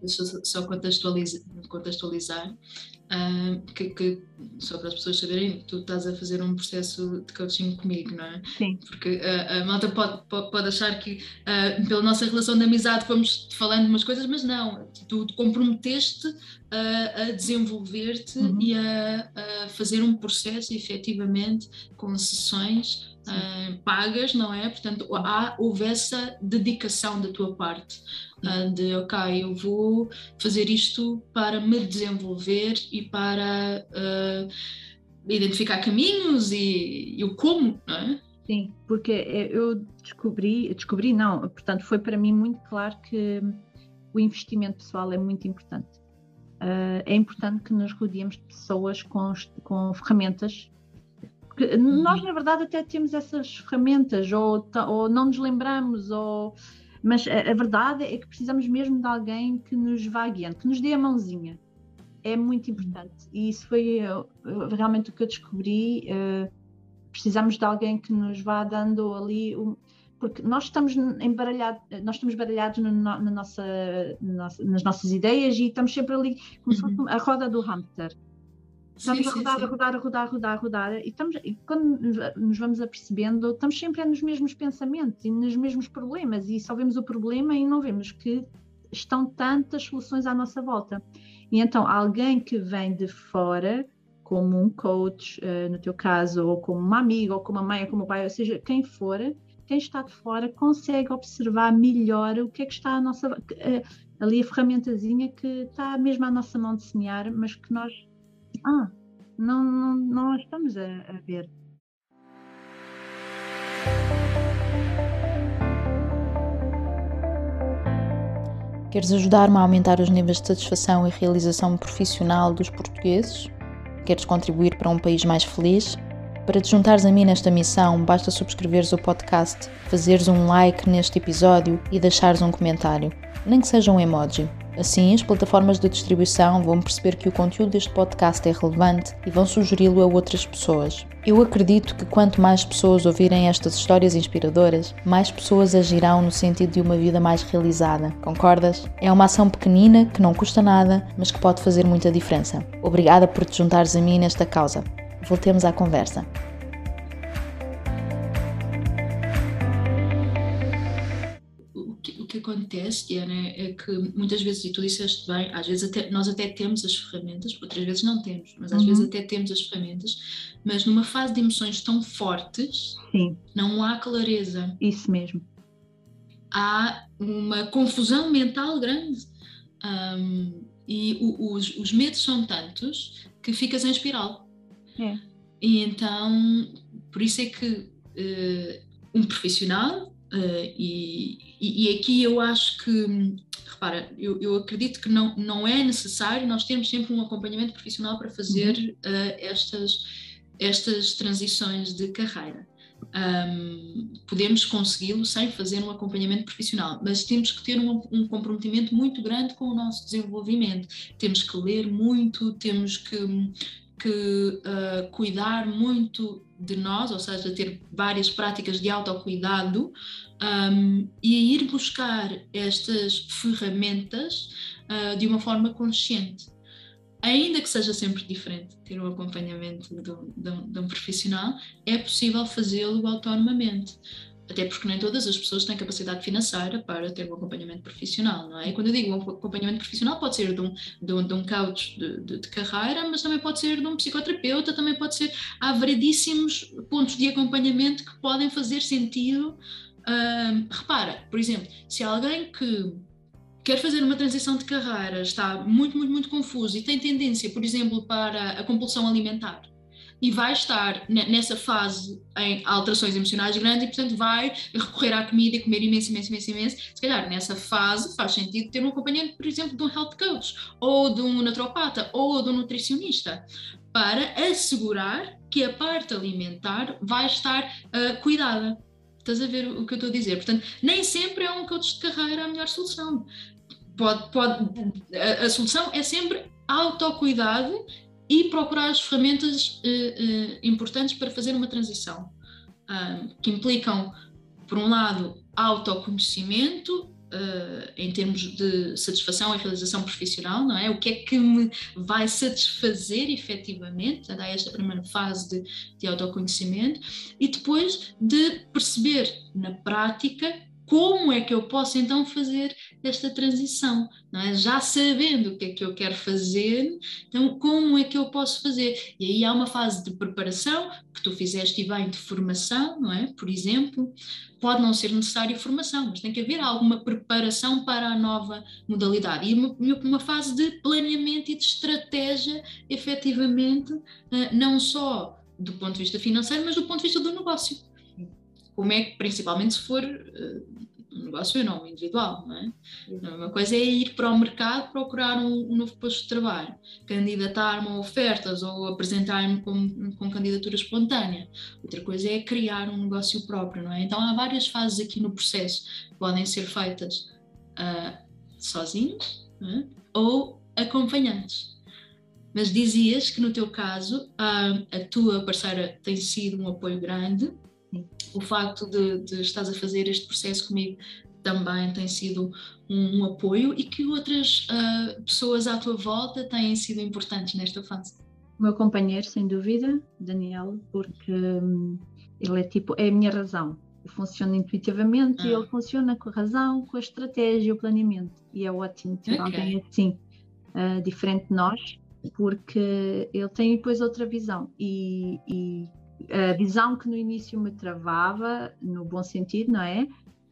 Deixa só contextualizar, contextualizar uh, que, que, só para as pessoas saberem, tu estás a fazer um processo de coaching comigo, não é? Sim. Porque uh, a malta pode, pode, pode achar que uh, pela nossa relação de amizade vamos falando umas coisas, mas não, tu, comprometeste a desenvolver-te uhum. e a, a, fazer um processo efetivamente com sessões uh, pagas, não é? Portanto, há, houve essa dedicação da tua parte uh, de, ok, eu vou fazer isto para me desenvolver e para uh, identificar caminhos e, e, o como, não é? Sim, porque eu descobri, descobri não, portanto, foi para mim muito claro que o investimento pessoal é muito importante. Uh, é importante que nos rodeemos de pessoas com, com ferramentas porque nós, na verdade, até temos essas ferramentas, ou, ou não nos lembramos, ou... mas a, a, verdade é que precisamos mesmo de alguém que nos vá guiando, que nos dê a mãozinha. É muito importante. E isso foi realmente o que eu descobri. Uh, precisamos de alguém que nos vá dando ali. Um, porque nós estamos embaralhados, nós estamos baralhados no, na nossa, nas nossas ideias e estamos sempre ali como uhum. se fosse a roda do hamster. Estamos a rodar, a rodar, a rodar, a rodar, a rodar, e, estamos, e quando nos vamos apercebendo, estamos sempre nos mesmos pensamentos e nos mesmos problemas, e só vemos o problema e não vemos que estão tantas soluções à nossa volta. E então, alguém que vem de fora, como um coach, uh, no teu caso, ou como uma amiga, ou como uma mãe, ou como um pai, ou seja, quem for, quem está de fora consegue observar melhor o que é que está à nossa. Uh, ali a ferramentazinha que está mesmo à nossa mão de semear, mas que nós ah, não, não, não estamos a, a ver. Queres ajudar-me a aumentar os níveis de satisfação e realização profissional dos portugueses? Queres contribuir para um país mais feliz? Para te juntares a mim nesta missão, basta subscreveres o podcast, fazeres um like neste episódio e deixares um comentário, nem que seja um emoji. Assim, as plataformas de distribuição vão perceber que o conteúdo deste podcast é relevante e vão sugeri-lo a outras pessoas. Eu acredito que quanto mais pessoas ouvirem estas histórias inspiradoras, mais pessoas agirão no sentido de uma vida mais realizada. Concordas? É uma ação pequenina que não custa nada, mas que pode fazer muita diferença. Obrigada por te juntares a mim nesta causa. Voltemos à conversa. Acontece, Diana, é que muitas vezes, e tu disseste bem, às vezes até, nós até temos as ferramentas, outras vezes não temos, mas às uhum. vezes até temos as ferramentas, mas numa fase de emoções tão fortes, Sim. não há clareza. Isso mesmo. Há uma confusão mental grande. Um, e o, os, os medos são tantos que ficas em espiral. É. E então, por isso é que uh, um profissional Uh, e, e, aqui eu acho que, repara, eu, eu, acredito que não, não é necessário nós termos sempre um acompanhamento profissional para fazer uhum. uh, estas, estas transições de carreira. Um, podemos consegui-lo sem fazer um acompanhamento profissional, mas temos que ter um, um, comprometimento muito grande com o nosso desenvolvimento. Temos que ler muito, temos que, que uh, cuidar muito de nós, ou seja, ter várias práticas de autocuidado um, e ir buscar estas ferramentas uh, de uma forma consciente. Ainda que seja sempre diferente ter um acompanhamento de de de um profissional, é possível fazê-lo autonomamente até porque nem todas as pessoas têm capacidade financeira para ter um acompanhamento profissional, não é? E quando eu digo um acompanhamento profissional, pode ser de um, de um, de um coach de, de, de, carreira, mas também pode ser de um psicoterapeuta, também pode ser. Há variedíssimos pontos de acompanhamento que podem fazer sentido. Uh, repara, por exemplo, se alguém que quer fazer uma transição de carreira, está muito, muito, muito confuso e tem tendência, por exemplo, para a compulsão alimentar e vai estar nessa fase em alterações emocionais grandes e, portanto, vai recorrer à comida e comer imenso, imenso, imenso, imenso. Se calhar nessa fase faz sentido ter um acompanhamento, por exemplo, de um health coach, ou de um naturopata, ou de um nutricionista, para assegurar que a parte alimentar vai estar uh, cuidada. Estás a ver o que eu estou a dizer? Portanto, nem sempre é um coach de carreira a melhor solução. Pode, pode, a, a solução é sempre autocuidado e procurar as ferramentas uh, uh, importantes para fazer uma transição, uh, que implicam, por um lado, autoconhecimento uh, em termos de satisfação e realização profissional, não é? O que é que me vai satisfazer efetivamente, a esta primeira fase de, de autoconhecimento, e depois de perceber na prática como é que eu posso então fazer esta transição, é? Já sabendo o que é que eu quero fazer, então como é que eu posso fazer? E aí há uma fase de preparação que tu fizeste e bem de formação, não é? Por exemplo, pode não ser necessário formação, mas tem que haver alguma preparação para a nova modalidade e uma, uma fase de planeamento e de estratégia, efetivamente, eh, não só do ponto de vista financeiro, mas do ponto de vista do negócio como é que, principalmente se for uh, um negócio não individual, não é? Uma coisa é ir para o mercado procurar um, um novo posto de trabalho, candidatar-me a ofertas ou apresentar-me com, com candidatura espontânea. Outra coisa é criar um negócio próprio, não é? Então há várias fases aqui no processo que podem ser feitas uh, sozinhos é? ou acompanhantes. Mas dizias que no teu caso uh, a tua parceira tem sido um apoio grande o facto de, de estás a fazer este processo comigo também tem sido um, um apoio e que outras uh, pessoas à tua volta têm sido importantes nesta fase? O meu companheiro, sem dúvida, Daniel, porque hum, ele é tipo, é a minha razão. Eu funciono intuitivamente ah. e ele funciona com a razão, com a estratégia, o planeamento. E é ótimo ter okay. alguém assim, uh, diferente de nós, porque ele tem depois outra visão. E, e a visão que no início me travava, no bom sentido, não é?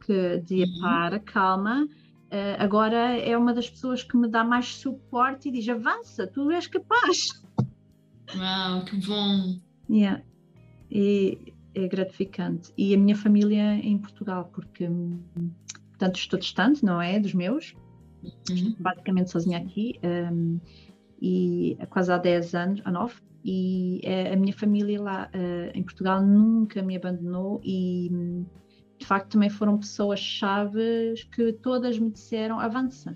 Que dizia uhum. para, calma, uh, agora é uma das pessoas que me dá mais suporte e diz: avança, tu és capaz. Uau, que bom! Yeah. E é gratificante. E a minha família em Portugal, porque, portanto, estou distante, não é? Dos meus, uhum. basicamente sozinha aqui, um, e quase há 10 anos, há 9 e uh, a minha família lá uh, em Portugal nunca me abandonou e de facto também foram pessoas chaves que todas me disseram avança,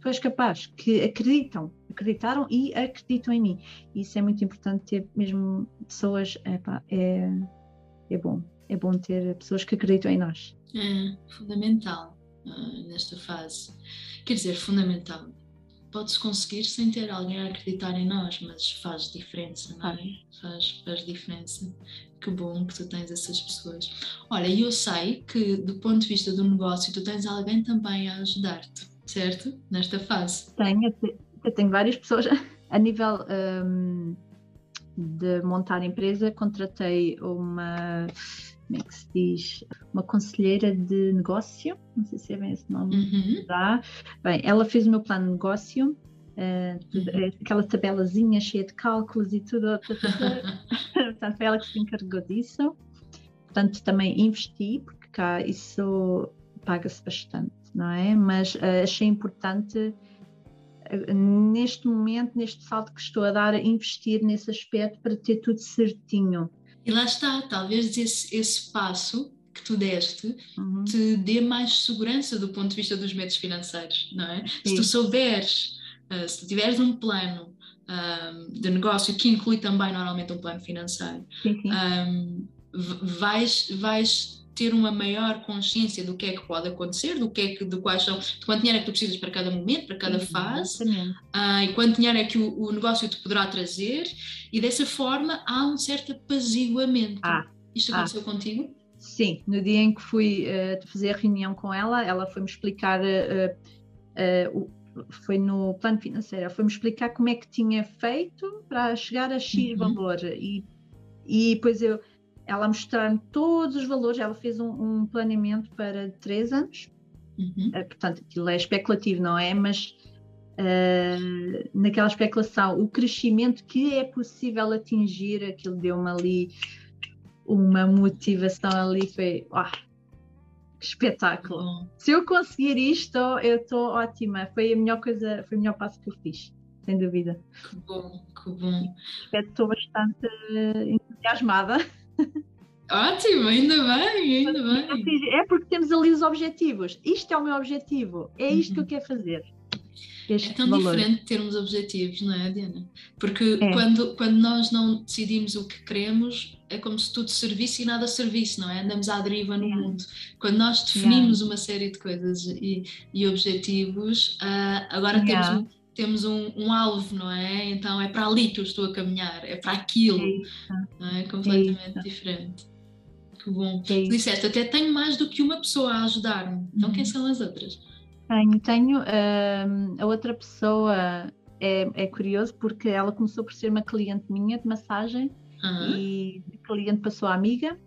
tu és capaz, que acreditam, acreditaram e acreditam em mim. Isso é muito importante ter mesmo pessoas, é, é bom, é bom ter pessoas que acreditam em nós. É fundamental uh, nesta fase. Quer dizer, fundamental pode-se conseguir sem ter alguém a acreditar em nós, mas faz diferença, não é? Faz, faz diferença. Que bom que tu tens essas pessoas. Olha, eu sei que do ponto de vista do negócio tu tens alguém também a ajudar-te, certo? Nesta fase. Tenho, eu tenho várias pessoas. [laughs] A nível um, de montar empresa, contratei uma como é que se diz, uma conselheira de negócio, não sei se é bem esse nome uhum. dá. Bem, ela fez o meu plano de negócio, uh, uhum. aquela tabelazinha cheia de cálculos e tudo, [laughs] portanto foi ela que se encarregou disso. Portanto, também investi, porque cá isso paga-se bastante, não é? Mas uh, achei importante neste momento, neste salto que estou a dar, investir nesse aspecto para ter tudo certinho. E lá está, talvez esse, esse passo que tu deste uhum. te dê mais segurança do ponto de vista dos métodos financeiros, não é? Sim. Se tu souberes, uh, se tu tiveres um plano um, de negócio que inclui também normalmente um plano financeiro, um, vais, vais ter uma maior consciência do que é que pode acontecer, do que é que, de quais são, de quanto dinheiro é que tu precisas para cada momento, para cada fase, uh, e quanto dinheiro é que o, o, negócio te poderá trazer, e dessa forma há um certo apaziguamento. Ah, Isto aconteceu ah. contigo? Sim, no dia em que fui uh, fazer a reunião com ela, ela foi-me explicar, uh, uh, foi no plano financeiro, foi-me explicar como é que tinha feito para chegar a X uhum. valor e, e depois eu ela mostrar-me todos os valores, ela fez um, um planeamento para três anos, uhum. uh, portanto, aquilo é especulativo, não é? Mas uh, naquela especulação, o crescimento que é possível atingir, aquilo deu-me ali uma motivação ali, foi, uau, que espetáculo! Uhum. Se eu conseguir isto, eu estou ótima. Foi a melhor coisa, foi o melhor passo que eu fiz, sem dúvida. Que bom, que bom. Estou bastante entusiasmada. Ótimo, ainda bem, ainda bem. É porque temos ali os objetivos. Isto é o meu objetivo, é isto uhum. que eu quero fazer. é tão valor. diferente termos objetivos, não é, Diana? Porque é. Quando, quando nós não decidimos o que queremos, é como se tudo servisse e nada servisse, não é? Andamos à deriva no mundo. Quando nós definimos uma série de coisas e, e objetivos, uh, agora temos, temos um, um, alvo, não é? Então é para ali que eu estou a caminhar, é para aquilo, é, é completamente é diferente. Que bom. É disseste, até tenho mais do que uma pessoa a ajudar-me. Então, quem uhum. são as outras? Tenho, tenho. Uh, a outra pessoa é, é curioso porque ela começou por ser uma cliente minha de massagem uhum. e cliente passou a amiga.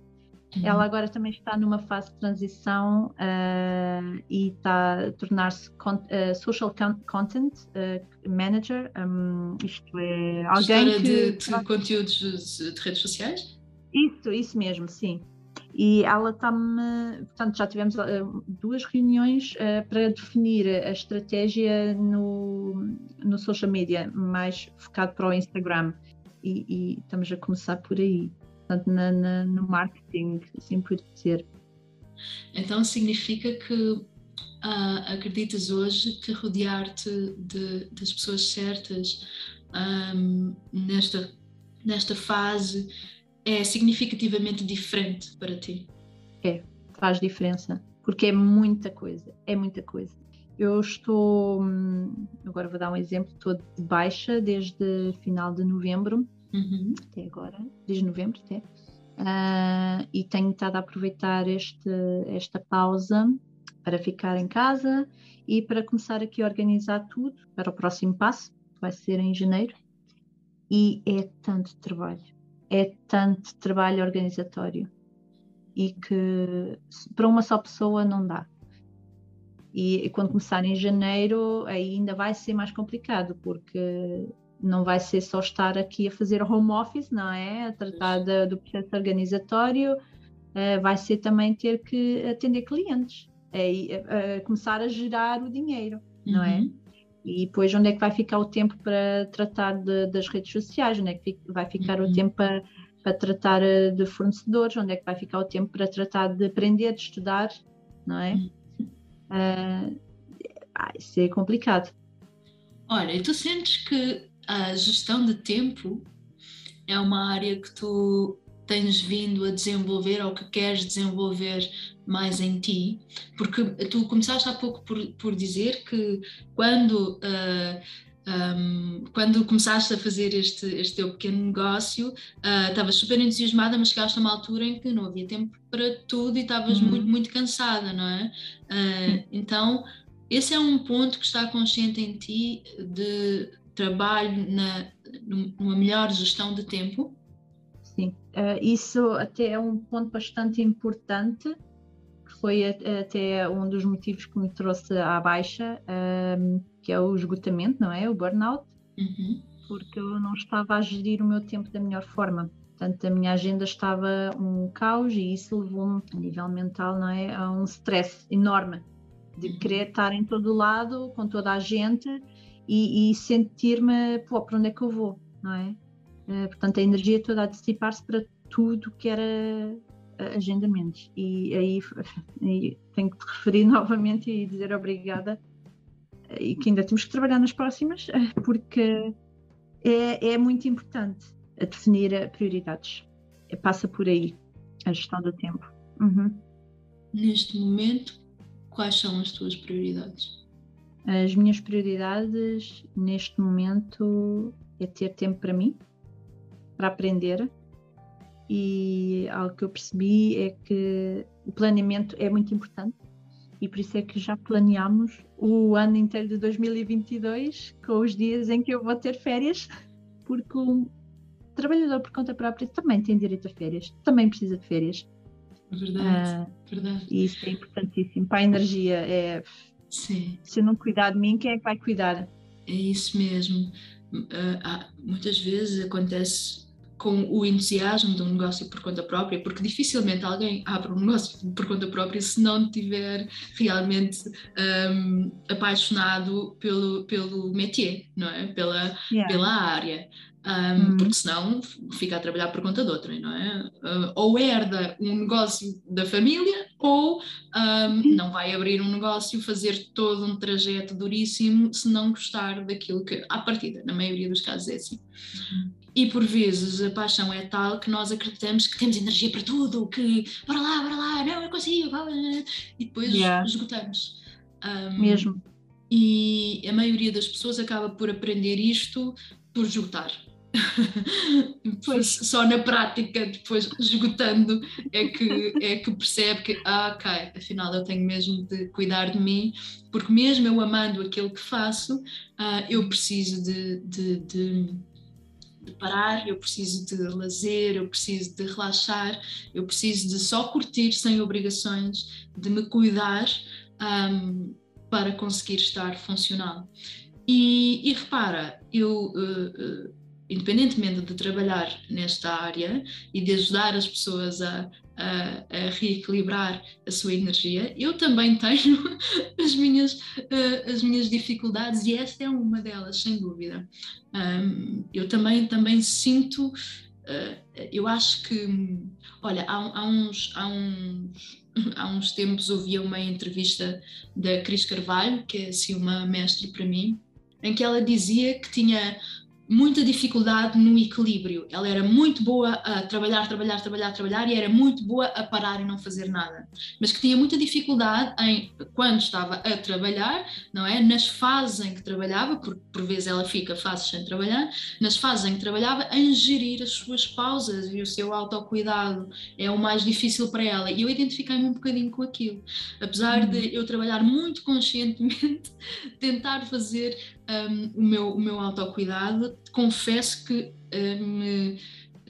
Uhum. Ela agora também está numa fase de transição uh, e está a tornar-se uh, social content uh, manager. Um, isto é alguém História que... de, de conteúdos de redes sociais? Isso, isso mesmo, sim. E ela está-me. Portanto, já tivemos duas reuniões para definir a estratégia no, no social media, mais focado para o Instagram. E, e estamos a começar por aí, portanto, na, na, no marketing, assim por dizer. Então significa que uh, acreditas hoje que rodear-te de, das pessoas certas um, nesta, nesta fase é significativamente diferente para ti? É, faz diferença, porque é muita coisa, é muita coisa. Eu estou, hum, agora vou dar um exemplo, estou de baixa desde final de novembro, uhum. até agora, desde novembro até, uh, e tenho estado a aproveitar este, esta pausa para ficar em casa e para começar aqui a organizar tudo para o próximo passo, que vai ser em janeiro. E é tanto trabalho, é tanto trabalho organizatório e que para uma só pessoa não dá. E, e quando começar em janeiro ainda vai ser mais complicado, porque não vai ser só estar aqui a fazer home office, não é? A tratar do processo organizatório, uh, vai ser também ter que atender clientes, é, começar a gerar o dinheiro, uhum. não é? Uhum. E depois onde é que vai ficar o tempo para tratar de, das redes sociais? Onde é que vai ficar uhum. o tempo para, para tratar de fornecedores? Onde é que vai ficar o tempo para tratar de aprender, de estudar? Não é? Uhum. Uh, isso é complicado. Olha, e tu sentes que a gestão de tempo é uma área que tu tens vindo a desenvolver ou que queres desenvolver mais em ti, porque tu começaste há pouco por, por dizer que quando uh, ah, um, quando começaste a fazer este, este teu pequeno negócio, uh, estavas super entusiasmada, mas chegaste a uma altura em que não havia tempo para tudo e estavas uhum. muito, muito cansada, não é? Uh, então, esse é um ponto que está consciente em ti de trabalho na, numa melhor gestão de tempo? Sim, uh, isso até é um ponto bastante importante, que foi até um dos motivos que me trouxe à baixa, um, ehm, que é o esgotamento, não é? O burnout, uhum. porque eu não estava a gerir o meu tempo da melhor forma. Portanto, a minha agenda estava um caos e isso levou-me, a nível mental, não é? A um stress enorme de uhum. querer estar em todo lado, com toda a gente e, e sentir-me, pô, para onde é que eu vou, não é? Uh, portanto, a energia toda a dissipar-se para tudo que era agendamentos. E [laughs] aí, tenho que te referir [laughs] novamente e dizer obrigada e que ainda temos que trabalhar nas próximas, [laughs] porque é, é muito importante definir prioridades. Passa por aí a gestão do tempo. Uhum. Neste momento, quais são as tuas prioridades? As minhas prioridades neste momento é ter tempo para mim, para aprender. E algo que eu percebi é que o planeamento é muito importante e por isso é que já planeamos o ano inteiro de 2022 com os dias em que eu vou ter férias, porque o trabalhador por conta própria também tem direito a férias, também precisa de férias. Verdade, uh, verdade. E isso é importantíssimo para a energia. É, Sim. Se eu não cuidar de mim, quem é que vai cuidar? É isso mesmo. Uh, muitas vezes acontece com o entusiasmo de um negócio por conta própria, porque dificilmente alguém abre um [laughs] negócio por conta própria se não tiver realmente um, apaixonado pelo, pelo métier, não é? Pela, yeah. pela área. Um, uhum. Porque senão fica a trabalhar por conta de outra, não é? Uh, ou herda um negócio da família, ou um, não vai abrir um negócio, fazer todo um trajeto duríssimo se não gostar daquilo que, à partida, na maioria dos casos é assim. Uhum. E por vezes a paixão é tal que nós acreditamos que temos energia para tudo, que bora lá, bora lá, não, eu consigo, e depois yeah. esgotamos. Um, Mesmo. E a maioria das pessoas acaba por aprender isto por esgotar. [laughs] Só na prática, depois esgotando, é que, é que percebe que, ah, ok, afinal eu tenho mesmo de cuidar de mim, porque mesmo eu amando aquilo que faço, uh, eu preciso de, de, de de parar, eu preciso de lazer, eu preciso de relaxar, eu preciso de só curtir sem obrigações, de me cuidar um, para conseguir estar funcional. E, e repara, eu, uh, uh, independentemente de trabalhar nesta área e de ajudar as pessoas a, a, a, reequilibrar a sua energia. Eu também [laughs] tenho as minhas, uh, as minhas dificuldades e esta é uma delas, sem dúvida. Eu também, também sinto, uh, eu acho que, olha, há, há, uns, há, uns, [laughs] há uns tempos ouvi uma entrevista da Cris Carvalho, que é assim uma mestre para mim, em que ela dizia que tinha muita dificuldade no equilíbrio. Ela era muito boa a trabalhar, trabalhar, trabalhar, trabalhar e era muito boa a parar e não fazer nada. Mas que tinha muita dificuldade em, quando estava a trabalhar, não é? Nas fases em que trabalhava, porque por vezes ela fica fases sem trabalhar, nas fases em que trabalhava, em gerir as suas pausas e o seu autocuidado é o mais difícil para ela. E eu identifiquei-me um bocadinho com aquilo. Apesar de uhum. eu trabalhar muito conscientemente, [laughs] tentar fazer um, o, meu, o meu autocuidado, confesso que um,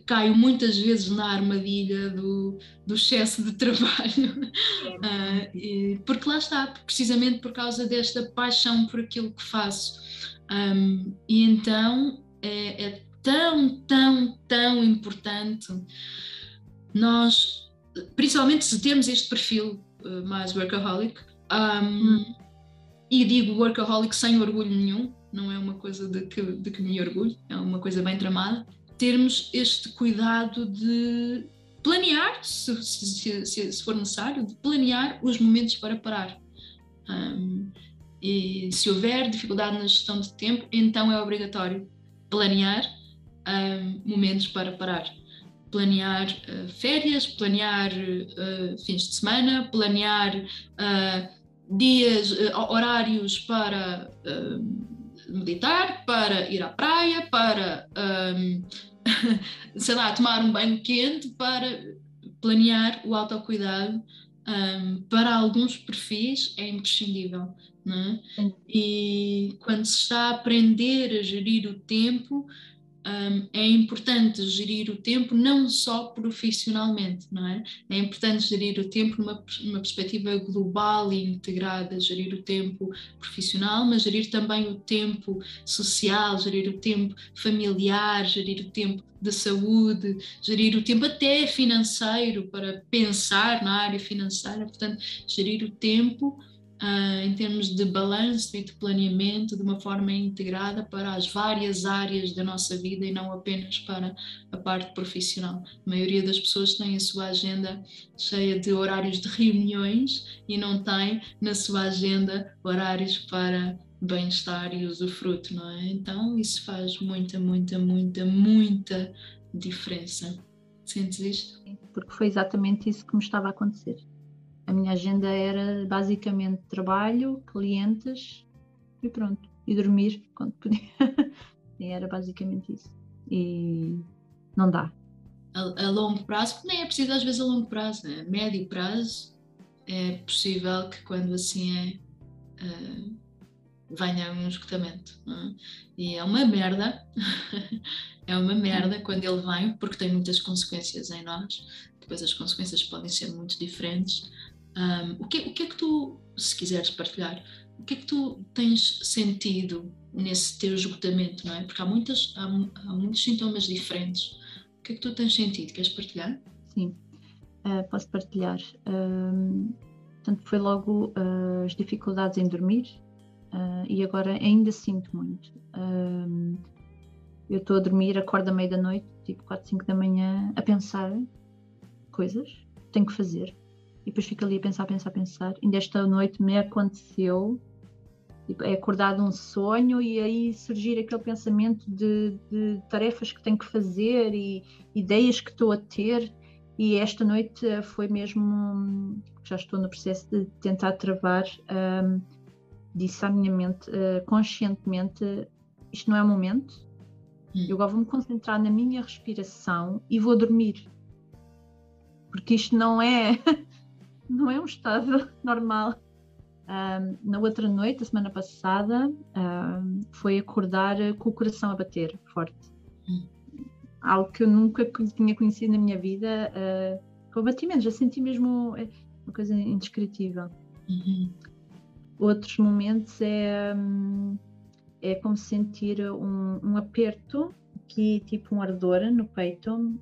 caio muitas vezes na armadilha do, do excesso de [laughs] trabalho, uh, e, porque lá está, precisamente por causa desta paixão por aquilo que faço. Um, e então é, é, tão, tão, tão importante nós, principalmente se temos este perfil uh, mais workaholic, um, hum e digo workaholic sem orgulho nenhum, não é uma coisa de que, de que me orgulho, é uma coisa bem tramada, termos este cuidado de planear, se, se, se, se for necessário, de planear os momentos para parar. Um, e se houver dificuldade na gestão de tempo, então é obrigatório planear um, momentos para parar. Planear uh, férias, planear uh, fins de semana, planear uh, dias, uh, horários para uh, meditar, para ir à praia, para, um, [laughs] sei lá, tomar um banho quente, para planear o autocuidado. Um, para alguns perfis é imprescindível. É? E quando se está a aprender a gerir o tempo, um, é importante gerir o tempo não só profissionalmente, não é? É importante gerir o tempo numa, numa perspectiva global e integrada, gerir o tempo profissional, mas gerir também o tempo social, gerir o tempo familiar, gerir o tempo de saúde, gerir o tempo até financeiro para pensar na área financeira, portanto, gerir o tempo uh, em termos de balanço e de planeamento de uma forma integrada para as várias áreas da nossa vida e não apenas para a parte profissional. A maioria das pessoas tem a sua agenda cheia de horários de reuniões e não tem na sua agenda horários para bem-estar e usufruto, não é? Então isso faz muita, muita, muita, muita diferença. Sentes isto? Porque foi exatamente isso que me estava a acontecer. A minha agenda era basicamente trabalho, clientes e pronto. E dormir quando podia. [laughs] e era basicamente isso. E não dá. A, a, longo prazo, nem é preciso às vezes a longo prazo, né? médio prazo, é possível que quando assim é. Uh, venha um esgotamento. É? E é uma merda, [laughs] é uma merda quando ele vem, porque tem muitas consequências em nós. Depois as consequências podem ser muito diferentes, um, o, que, o que é que tu, se quiseres partilhar, o que é que tu tens sentido nesse teu esgotamento, não é? Porque há, muitas, há, há muitos sintomas diferentes que é que tu tens sentido? Queres partilhar? Sim, uh, posso partilhar. Uh, portanto, foi logo uh, as dificuldades em dormir uh, e agora ainda sinto muito. eu estou a dormir, acordo à meia da noite, tipo 4, 5 da manhã, a pensar coisas que tenho que fazer. E depois fico ali a pensar, pensar, pensar. Ainda esta noite me aconteceu Tipo, é acordado um sonho e aí surgir aquele pensamento de, de, tarefas que tenho que fazer e ideias que estou a ter. E esta noite foi mesmo, já estou no processo de tentar travar, um, disse à minha mente uh, conscientemente: isto não é o momento, hum. eu agora vou me concentrar na minha respiração e vou dormir. Porque isto não é, não é um estado [laughs] normal um, na outra noite, a semana passada, um, foi acordar com o coração a bater forte. Algo que eu nunca tinha conhecido na minha vida, uh, com batimento, já senti mesmo é, uma coisa indescritível. Uhum. Outros momentos é, é como sentir um, um aperto, aqui tipo um ardor no peito.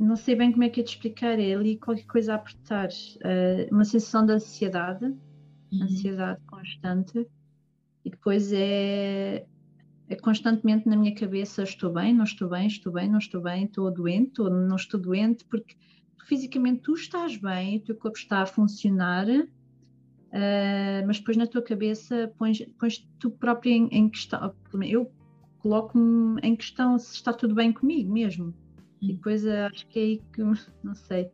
Não sei bem como é que é de explicar, é ali qualquer coisa a apertar, uh, uma sensação de ansiedade, uhum. ansiedade constante, e depois é, é, constantemente na minha cabeça: estou bem, não estou bem, estou bem, não estou bem, estou doente ou não estou doente, porque fisicamente tu estás bem, o teu corpo está a funcionar, uh, mas depois na tua cabeça pões, pões tu próprio em, em questão. Eu coloco-me em questão se está tudo bem comigo mesmo. E depois eh, acho que é aí que, [laughs] não sei.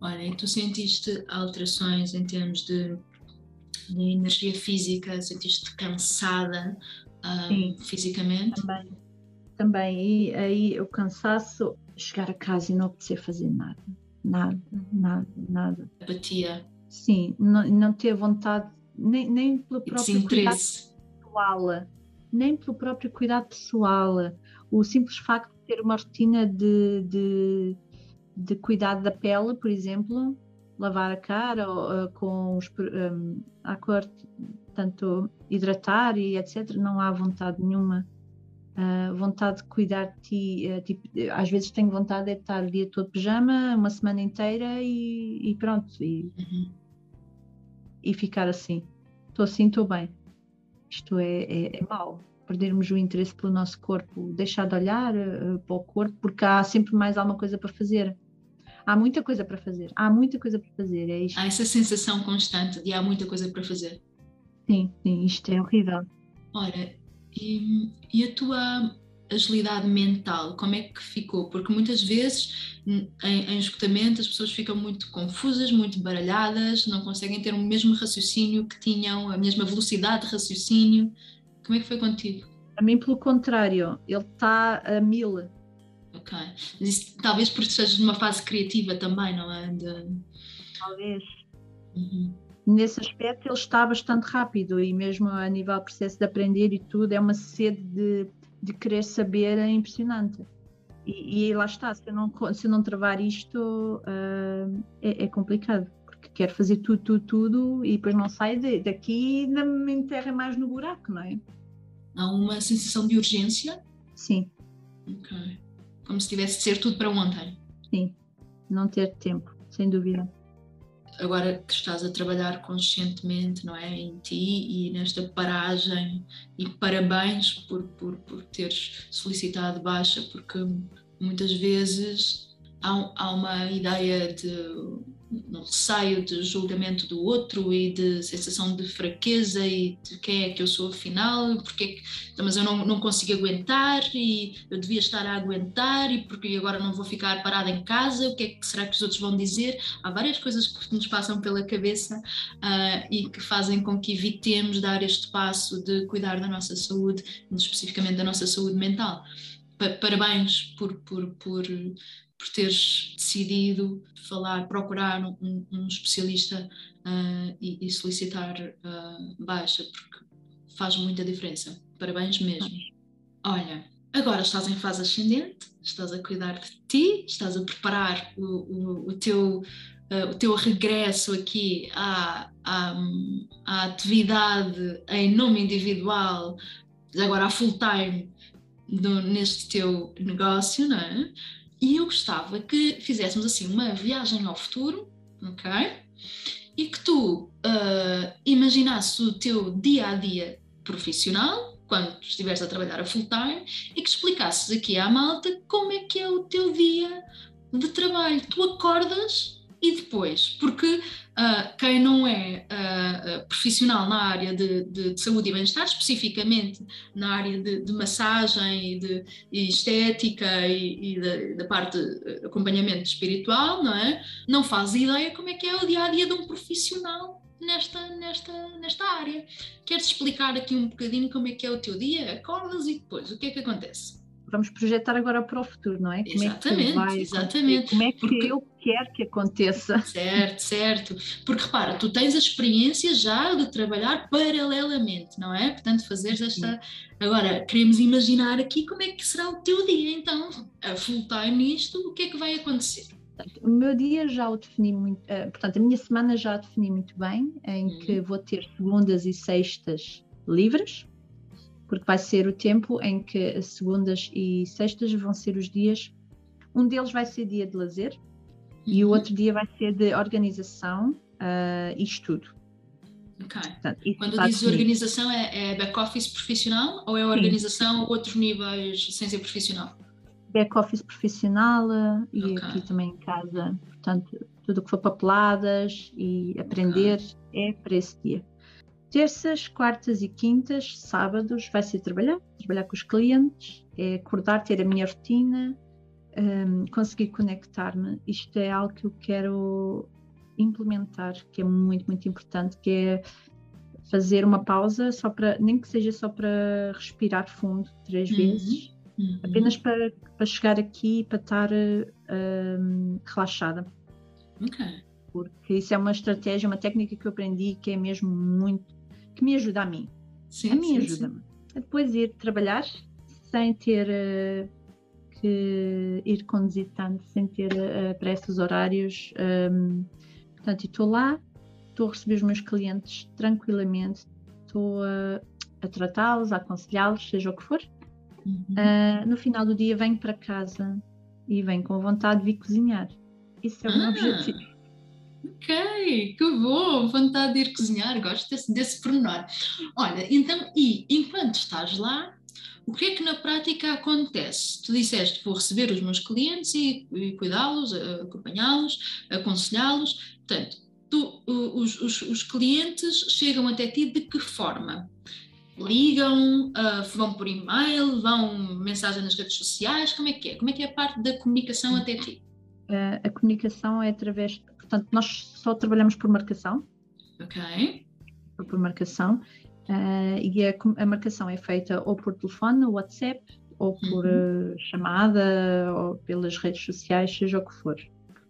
Olha, e tu sentiste alterações em termos de, de energia física? Sentiste cansada um, fisicamente? Também. Também. E aí o cansaço, chegar a casa e não apetecer fazer nada. Nada, nada, nada. Apatia. Sim, não, não ter vontade, nem, nem pelo próprio cuidado pessoal, nem pelo próprio cuidado pessoal. O simples facto ter uma rotina de, de, de cuidado da pele, por exemplo, lavar a cara ou, uh, com os um, a cor, tanto hidratar e etc. Não há vontade nenhuma. Uh, vontade de cuidar de ti, uh, tipo, às vezes tenho vontade de estar o dia todo de pijama, uma semana inteira e, e pronto, e, uhum. e ficar assim. Estou assim, estou bem. Isto é, é, é mau perdermos o interesse pelo nosso corpo, deixar de olhar uh, para o corpo, porque há sempre mais alguma coisa para fazer. Há muita coisa para fazer, há muita coisa para fazer, é isto. Há essa sensação constante de há muita coisa para fazer. Sim, sim, isto é horrível. Ora, e, e a tua agilidade mental, como é que ficou? Porque muitas vezes em, em, esgotamento as pessoas ficam muito confusas, muito baralhadas, não conseguem ter o mesmo raciocínio que tinham, a mesma velocidade de raciocínio. Como é que foi contigo? A mim, pelo contrário, ele está a mil. Ok. Isso, talvez porque estejas numa fase criativa também, não é? De... Talvez. Uhum. Nesse aspecto, ele está bastante rápido e, mesmo a nível do processo de aprender e tudo, é uma sede de, de querer saber é impressionante. E, e lá está, se eu não, se eu não travar isto, uh, é, é complicado quer fazer tudo, tudo, tudo e depois não sai de, daqui e me enterra mais no buraco, não é? Há uma sensação de urgência? Sim. Ok. Como se tivesse de ser tudo para ontem? Sim. Não ter tempo, sem dúvida. Agora que estás a trabalhar conscientemente, não é? Em ti e nesta paragem, e parabéns por, por, por teres solicitado baixa, porque muitas vezes há, há uma ideia de no receio de julgamento do outro e de sensação de fraqueza e de quem é que eu sou afinal, porque é que, mas eu não, não consigo aguentar e eu devia estar a aguentar e porque agora não vou ficar parada em casa, o que é que será que os outros vão dizer? Há várias coisas que nos passam pela cabeça uh, e que fazem com que evitemos dar este passo de cuidar da nossa saúde, especificamente da nossa saúde mental. Parabéns por, por, por por teres decidido falar, procurar um, um especialista uh, e, e, solicitar uh, baixa, porque faz muita diferença. Parabéns mesmo. Olha, agora estás em fase ascendente, estás a cuidar de ti, estás a preparar o, o, o teu, uh, o teu regresso aqui à, à, à atividade em nome individual, agora a full time do, neste teu negócio, não é? E eu gostava que fizéssemos assim uma viagem ao futuro, ok? E que tu uh, imaginasses o teu dia a dia profissional, quando estiveres a trabalhar a full time, e que explicasses aqui à malta como é que é o teu dia de trabalho. Tu acordas e depois, porque uh, quem não é uh, profissional na área de, de, de saúde e bem-estar, especificamente na área de, de massagem e de e estética e, e da parte de acompanhamento espiritual, não é? Não faz ideia como é que é o dia a dia de um profissional nesta, nesta, nesta área. Queres explicar aqui um bocadinho como é que é o teu dia? Acordas e depois, o que é que acontece? Vamos projetar agora para o futuro, não é? Como exatamente, é que vai exatamente. Como é que Porque... eu quero que aconteça? Certo, certo. Porque repara, tu tens a experiência já de trabalhar paralelamente, não é? Portanto, fazeres esta. Agora, queremos imaginar aqui como é que será o teu dia, então, a full time nisto, o que é que vai acontecer? o meu dia já o defini muito, uh, portanto, a minha semana já a defini muito bem, em uhum. que vou ter segundas e sextas livres, porque vai ser o tempo em que segundas e sextas vão ser os dias. Um deles vai ser dia de lazer e o uhum. outro dia vai ser de organização uh, e estudo. Ok. Portanto, Quando dizes organização, é, é back-office profissional ou é organização a outros níveis sem ser profissional? Back-office profissional uh, e okay. aqui também em casa. Portanto, tudo o que for papeladas e aprender okay. é para esse dia. Terças, quartas e quintas, sábados, vai ser trabalhar, trabalhar com os clientes, é acordar, ter a minha rotina, um, conseguir conectar-me. Isto é algo que eu quero implementar, que é muito, muito importante, que é fazer uma pausa, só para, nem que seja só para respirar fundo três uhum. vezes, uhum. apenas para, para chegar aqui e para estar um, relaxada. Okay. Porque isso é uma estratégia, uma técnica que eu aprendi que é mesmo muito que me ajuda a mim. Sim, a mim ajuda-me. A depois ir trabalhar sem ter uh, que ir conduzindo tanto, sem ter uh, para esses horários. Um, ehm, portanto, estou lá, estou a receber os meus clientes tranquilamente, estou a, a tratá-los, a aconselhá-los, seja o que for. Uhum. Uh, no final do dia venho para casa e venho com vontade de vir cozinhar. Isso é o ah. meu objetivo. Ok, que bom, vontade de ir cozinhar, gosto desse, desse pormenor. Olha, então, e enquanto estás lá, o que é que na prática acontece? Tu disseste, vou receber os meus clientes e, e cuidá-los, acompanhá-los, aconselhá-los. Portanto, tu, os, os, os, clientes chegam até ti de que forma? Ligam, uh, vão por e-mail, vão mensagem nas redes sociais, como é que é? Como é que é a parte da comunicação até ti? Uh, a comunicação é através Portanto, nós só trabalhamos por marcação. Ok. Por marcação. Uh, e a, a, marcação é feita ou por telefone, WhatsApp, ou por uhum. uh, chamada, ou pelas redes sociais, seja o que for.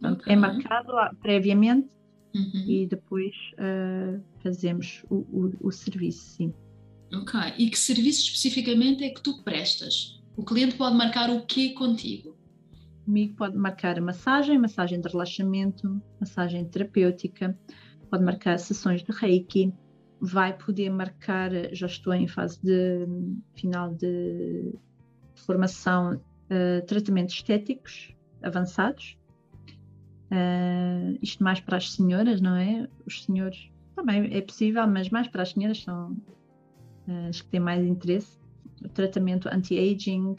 Portanto, é okay. é marcado previamente uhum. e depois uh, fazemos o, o, o, serviço, sim. Ok. E que serviço especificamente é que tu prestas? O cliente pode marcar o quê contigo? Comigo pode marcar massagem, massagem de relaxamento, massagem terapêutica, pode marcar sessões de reiki, vai poder marcar, já estou em fase de final de formação, uh, tratamentos estéticos avançados. Uh, isto mais para as senhoras, não é? Os senhores também é possível, mas mais para as senhoras são uh, as que têm mais interesse. O tratamento anti-aging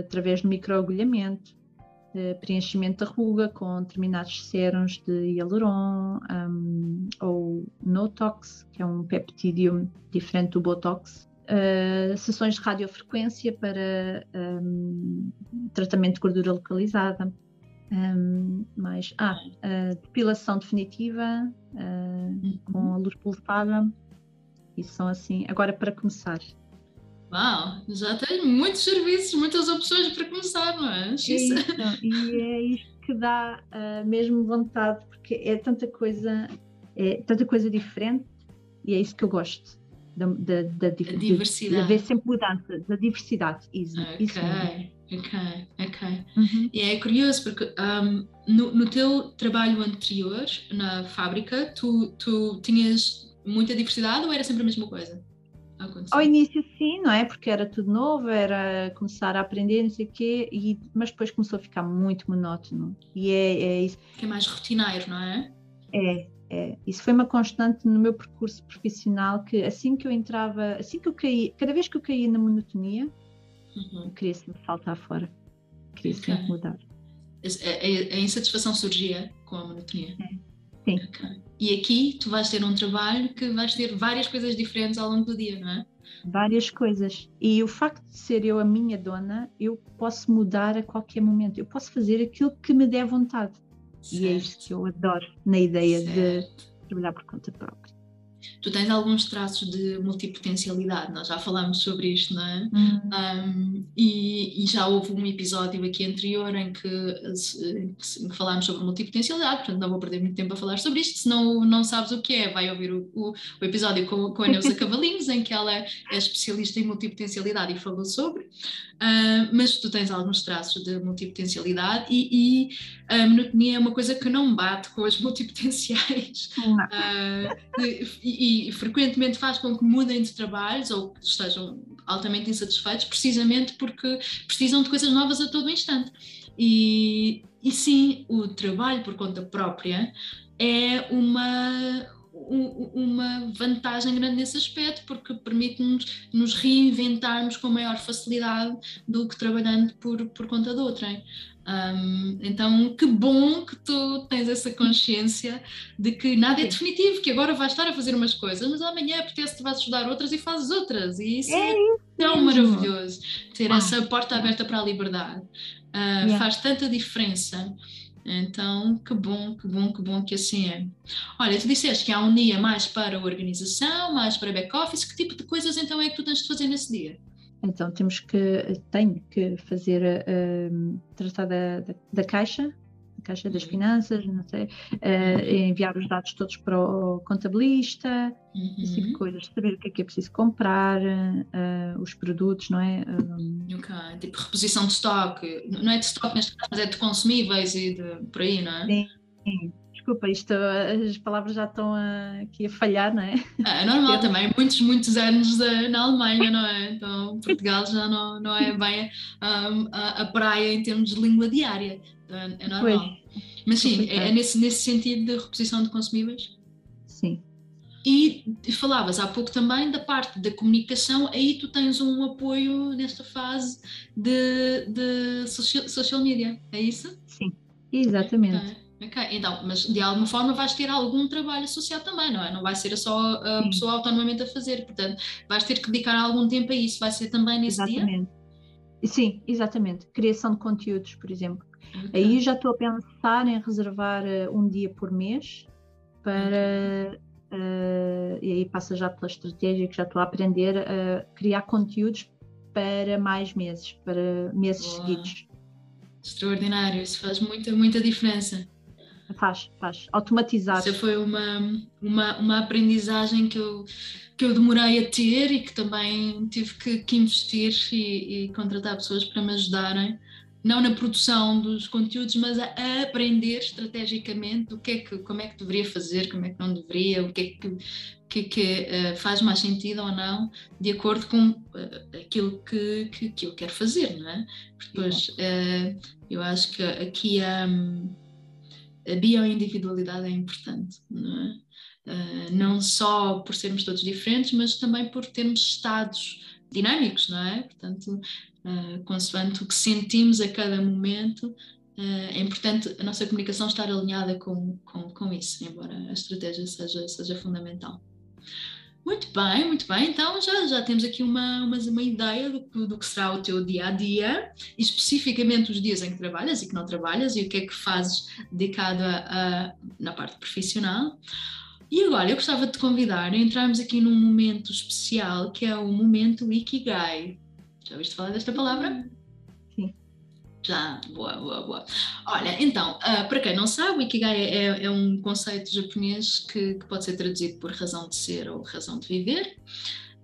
através do microagulhamento, preenchimento da ruga com determinados sérums de hialuron um, ou Notox, que é um peptídeo diferente do Botox. Uh, sessões de radiofrequência para um, tratamento de gordura localizada. Um, mais, ah, depilação definitiva uh, uhum. com a luz pulsada. Isso são assim. Agora, para começar, Uau, já tens muitos serviços, muitas opções para começar, não é? Isso, e é isto que dá uh, mesmo vontade, porque é tanta coisa, é tanta coisa diferente e é isso que eu gosto. Da, da, da, da diversidade. De haver sempre mudança, da diversidade. Isso, ok, isso ok, ok. Uhum. E é curioso porque um, no, no teu trabalho anterior na fábrica, tu, tu tinhas muita diversidade ou era sempre a mesma coisa? Acontecer? Ao início sim, não é? Porque era tudo novo, era começar a aprender, não sei o quê, e, mas depois começou a ficar muito monótono. E é, é isso. Que é mais rotineiro, não é? É, é. Isso foi uma constante no meu percurso profissional que assim que eu entrava, assim que eu caí, cada vez que eu caía na monotonia, Uhum. queria sempre saltar fora. Queria Ok. sempre mudar. A, a- a insatisfação surgia com a monotonia. Sim. E aqui tu vais ter um trabalho que vais ter várias coisas diferentes ao longo do dia, não é? Várias coisas. E o facto de ser eu a minha dona, eu posso mudar a qualquer momento. Eu posso fazer aquilo que me der vontade. E é isto que eu adoro na ideia de Certo. trabalhar por conta própria. Tu tens alguns traços de multipotencialidade, nós já falámos sobre isto, não é? Um, e, e já houve um episódio aqui anterior em que, em que- em que falámos sobre multipotencialidade, portanto não vou perder muito tempo a falar sobre isto, se não, não sabes o que é, vai ouvir o, o- o episódio com, com a Neuza [laughs] Cavalinhos, em que ela é especialista em multipotencialidade e falou sobre, Ah, mas tu tens alguns traços de multipotencialidade e, e a monotonia é uma coisa que não bate com as multipotenciais. Não. Ah, e, e frequentemente faz com que mudem de trabalhos ou que estejam altamente insatisfeitos, precisamente porque precisam de coisas novas a todo instante. E, e sim, o trabalho por conta própria é uma, uma vantagem grande nesse aspecto, porque permite-nos nos reinventarmos com maior facilidade do que trabalhando por, por conta de outrem. Um, então, que bom que tu tens essa consciência de que nada é definitivo, que agora vais estar a fazer umas coisas, mas amanhã apetece-te vais estudar outras e fazes outras. E isso é, É tão maravilhoso. Ter Ah, essa porta aberta para a liberdade Ah, Yeah. faz tanta diferença. Então, que bom, que bom, que bom que assim é. Olha, tu disseste que há um dia mais para organização, mais para back-office. Que tipo de coisas então é que tu tens de fazer nesse dia? Então temos que, tenho que fazer, hum, tratar da, da, da caixa, da caixa das Uhum. finanças, não sei, eh, enviar os dados todos para o contabilista, esse tipo de Uhum. coisas, saber o que é que é preciso comprar, eh, os produtos, não é? Ok, Tipo reposição de estoque. Não é de estoque neste caso, mas é de consumíveis e de por aí, não é? Sim. sim. Desculpa, isto, as palavras já estão a- aqui a falhar, não é? Ah, É normal também, muitos, muitos anos eh, na Alemanha, não é? Então Portugal já não, não é bem a, a praia em termos de língua diária, então, é é normal. Mas sim, é, é nesse, nesse sentido de reposição de consumíveis. Sim. E falavas há pouco também da parte da comunicação, aí tu tens um apoio nesta fase de, de social, social media, é isso? Sim, exatamente. Ok, ok. Então, mas de alguma forma vais ter algum trabalho associado também, não é? Não vai ser só a Sim. pessoa autonomamente a fazer, portanto, vais ter que dedicar algum tempo a isso, vai ser também nesse dia? Exatamente. Sim, exatamente. Criação de conteúdos, por exemplo. Ok. Aí já estou a pensar em reservar eh, um dia por mês para. eh, e aí passa já pela estratégia que já estou a aprender a criar conteúdos para mais meses, para meses Boa. seguidos. Extraordinário, isso faz muita, muita diferença. Faz, faz. Automatizar. Essa foi uma, uma, uma aprendizagem que eu, que eu demorei a ter e que também tive que, que investir e, e contratar pessoas para me ajudarem, não na produção dos conteúdos, mas a, a aprender estrategicamente o que é que, como é que deveria fazer, como é que não deveria, o que é que, que, que eh, faz mais sentido ou não, de acordo com eh, aquilo que, que, que eu quero fazer, não é? Porque depois eh, eu acho que aqui há. hum, a bioindividualidade é importante, não é? Uh, não só por sermos todos diferentes, mas também por termos estados dinâmicos, não é? Portanto, uh, consoante o que sentimos a cada momento, uh, é importante a nossa comunicação estar alinhada com, com, com isso, embora a estratégia seja, seja fundamental. Muito bem, muito bem. Então já, já temos aqui uma, uma, uma ideia do, do que será o teu dia a dia, especificamente os dias em que trabalhas e que não trabalhas, e o que é que fazes dedicado a, a- na parte profissional. E agora eu gostava de te convidar a entrarmos aqui num momento especial que é o momento Ikigai. Já ouviste falar desta palavra? Já, boa, boa, boa. Olha, então, ah, para quem não sabe, o Ikigai é, é um conceito japonês que, que pode ser traduzido por razão de ser ou razão de viver.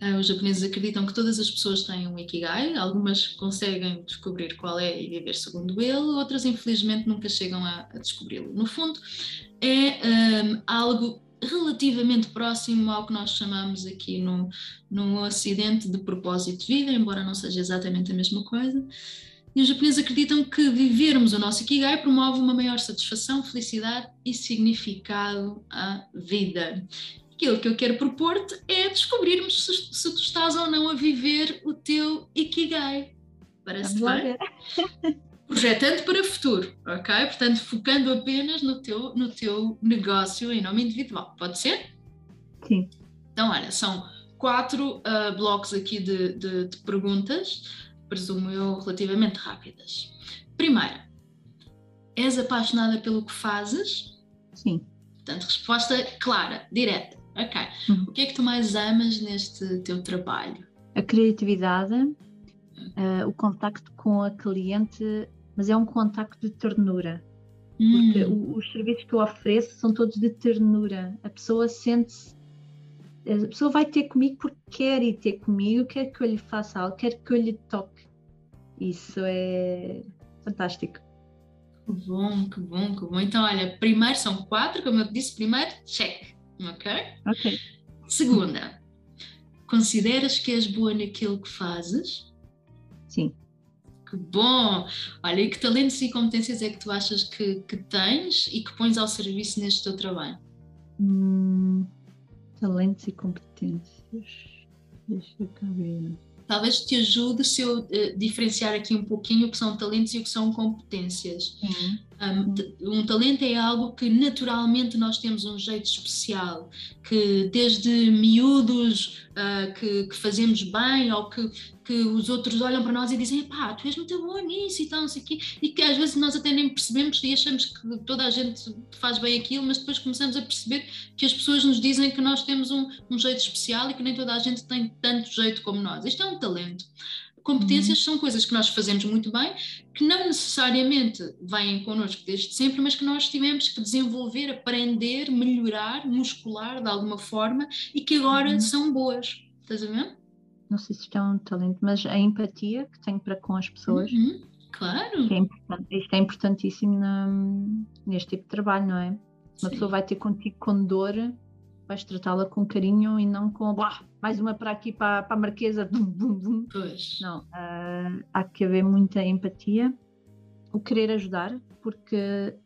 Ah, os japoneses acreditam que todas as pessoas têm um Ikigai, algumas conseguem descobrir qual é e viver segundo ele, outras infelizmente nunca chegam a, a descobri-lo. No fundo, é ahm, algo relativamente próximo ao que nós chamamos aqui no, no Ocidente de propósito de vida, embora não seja exatamente a mesma coisa. E os japoneses acreditam que vivermos o nosso Ikigai promove uma maior satisfação, felicidade e significado à vida. Aquilo que eu quero propor-te é descobrirmos se, se, tu estás ou não a viver o teu Ikigai. Parece bem? [laughs] Projetando para o futuro, ok? Portanto, focando apenas no teu, no teu negócio em nome individual. Pode ser? Sim. Então, olha, são quatro uh, blocos aqui de, de, de perguntas presumo eu, relativamente rápidas. Primeira, és apaixonada pelo que fazes? Sim. Portanto, resposta clara, direta. Ok. Uhum. O que é que tu mais amas neste teu trabalho? A criatividade, uh, o contacto com a cliente, mas é um contacto de ternura. Porque hum. os serviços que eu ofereço são todos de ternura. A pessoa sente-se a pessoa vai ter comigo porque quer ir ter comigo, quer que eu lhe faça algo, quer que eu lhe toque. Isso é fantástico. Que bom, que bom, que bom. Então, olha, primeiro são quatro, como eu disse, primeiro, check, ok? Ok. Segunda, consideras que és boa naquilo que fazes? Sim. Que bom! Olha, e que talentos e competências é que tu achas que, que tens e que pões ao serviço neste teu trabalho? Hum, talentos e competências. Deixa eu ver talvez te ajude se eu uh, diferenciar aqui um pouquinho o que são talentos e o que são competências. Uhum. Um, talento é algo que naturalmente nós temos um jeito especial, que desde miúdos uh, que, que, fazemos bem ou que, que os outros olham para nós e dizem pá, tu és muito bom nisso e tal, não sei o quê, e que às vezes nós até nem percebemos e achamos que toda a gente faz bem aquilo, mas depois começamos a perceber que as pessoas nos dizem que nós temos um, um jeito especial e que nem toda a gente tem tanto jeito como nós. Isto é um talento. Competências uhum. são coisas que nós fazemos muito bem, que não necessariamente vêm connosco desde sempre, mas que nós tivemos que desenvolver, aprender, melhorar, muscular de alguma forma e que agora uhum. são boas. Estás a ver? Não sei se isto é um talento, mas a empatia que tenho para com as pessoas. Uhum. Claro. É isto é importantíssimo na, neste tipo de trabalho, não é? Uma Sim. pessoa vai ter contigo com dor, vais tratá-la com carinho e não com mais uma para aqui para, para a Marquesa. Dum, dum, dum. Pois. Não, uh, há que haver muita empatia, o querer ajudar, porque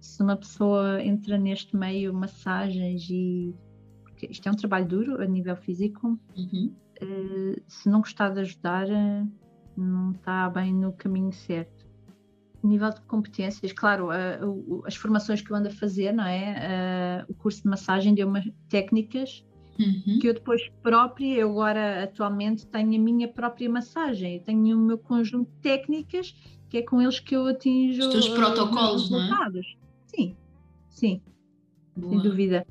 se uma pessoa entra neste meio, massagens e. Porque isto é um trabalho duro a nível físico, uhum. uh, se não gostar de ajudar, não está bem no caminho certo. Nível de competências, claro, as formações que eu ando a fazer, não é? o curso de massagem deu-me técnicas Uhum. que eu depois própria, eu agora atualmente tenho a minha própria massagem, eu tenho o meu conjunto de técnicas que é com eles que eu atinjo os teus protocolos, os não é? Sim, sim, Boa. sem dúvida.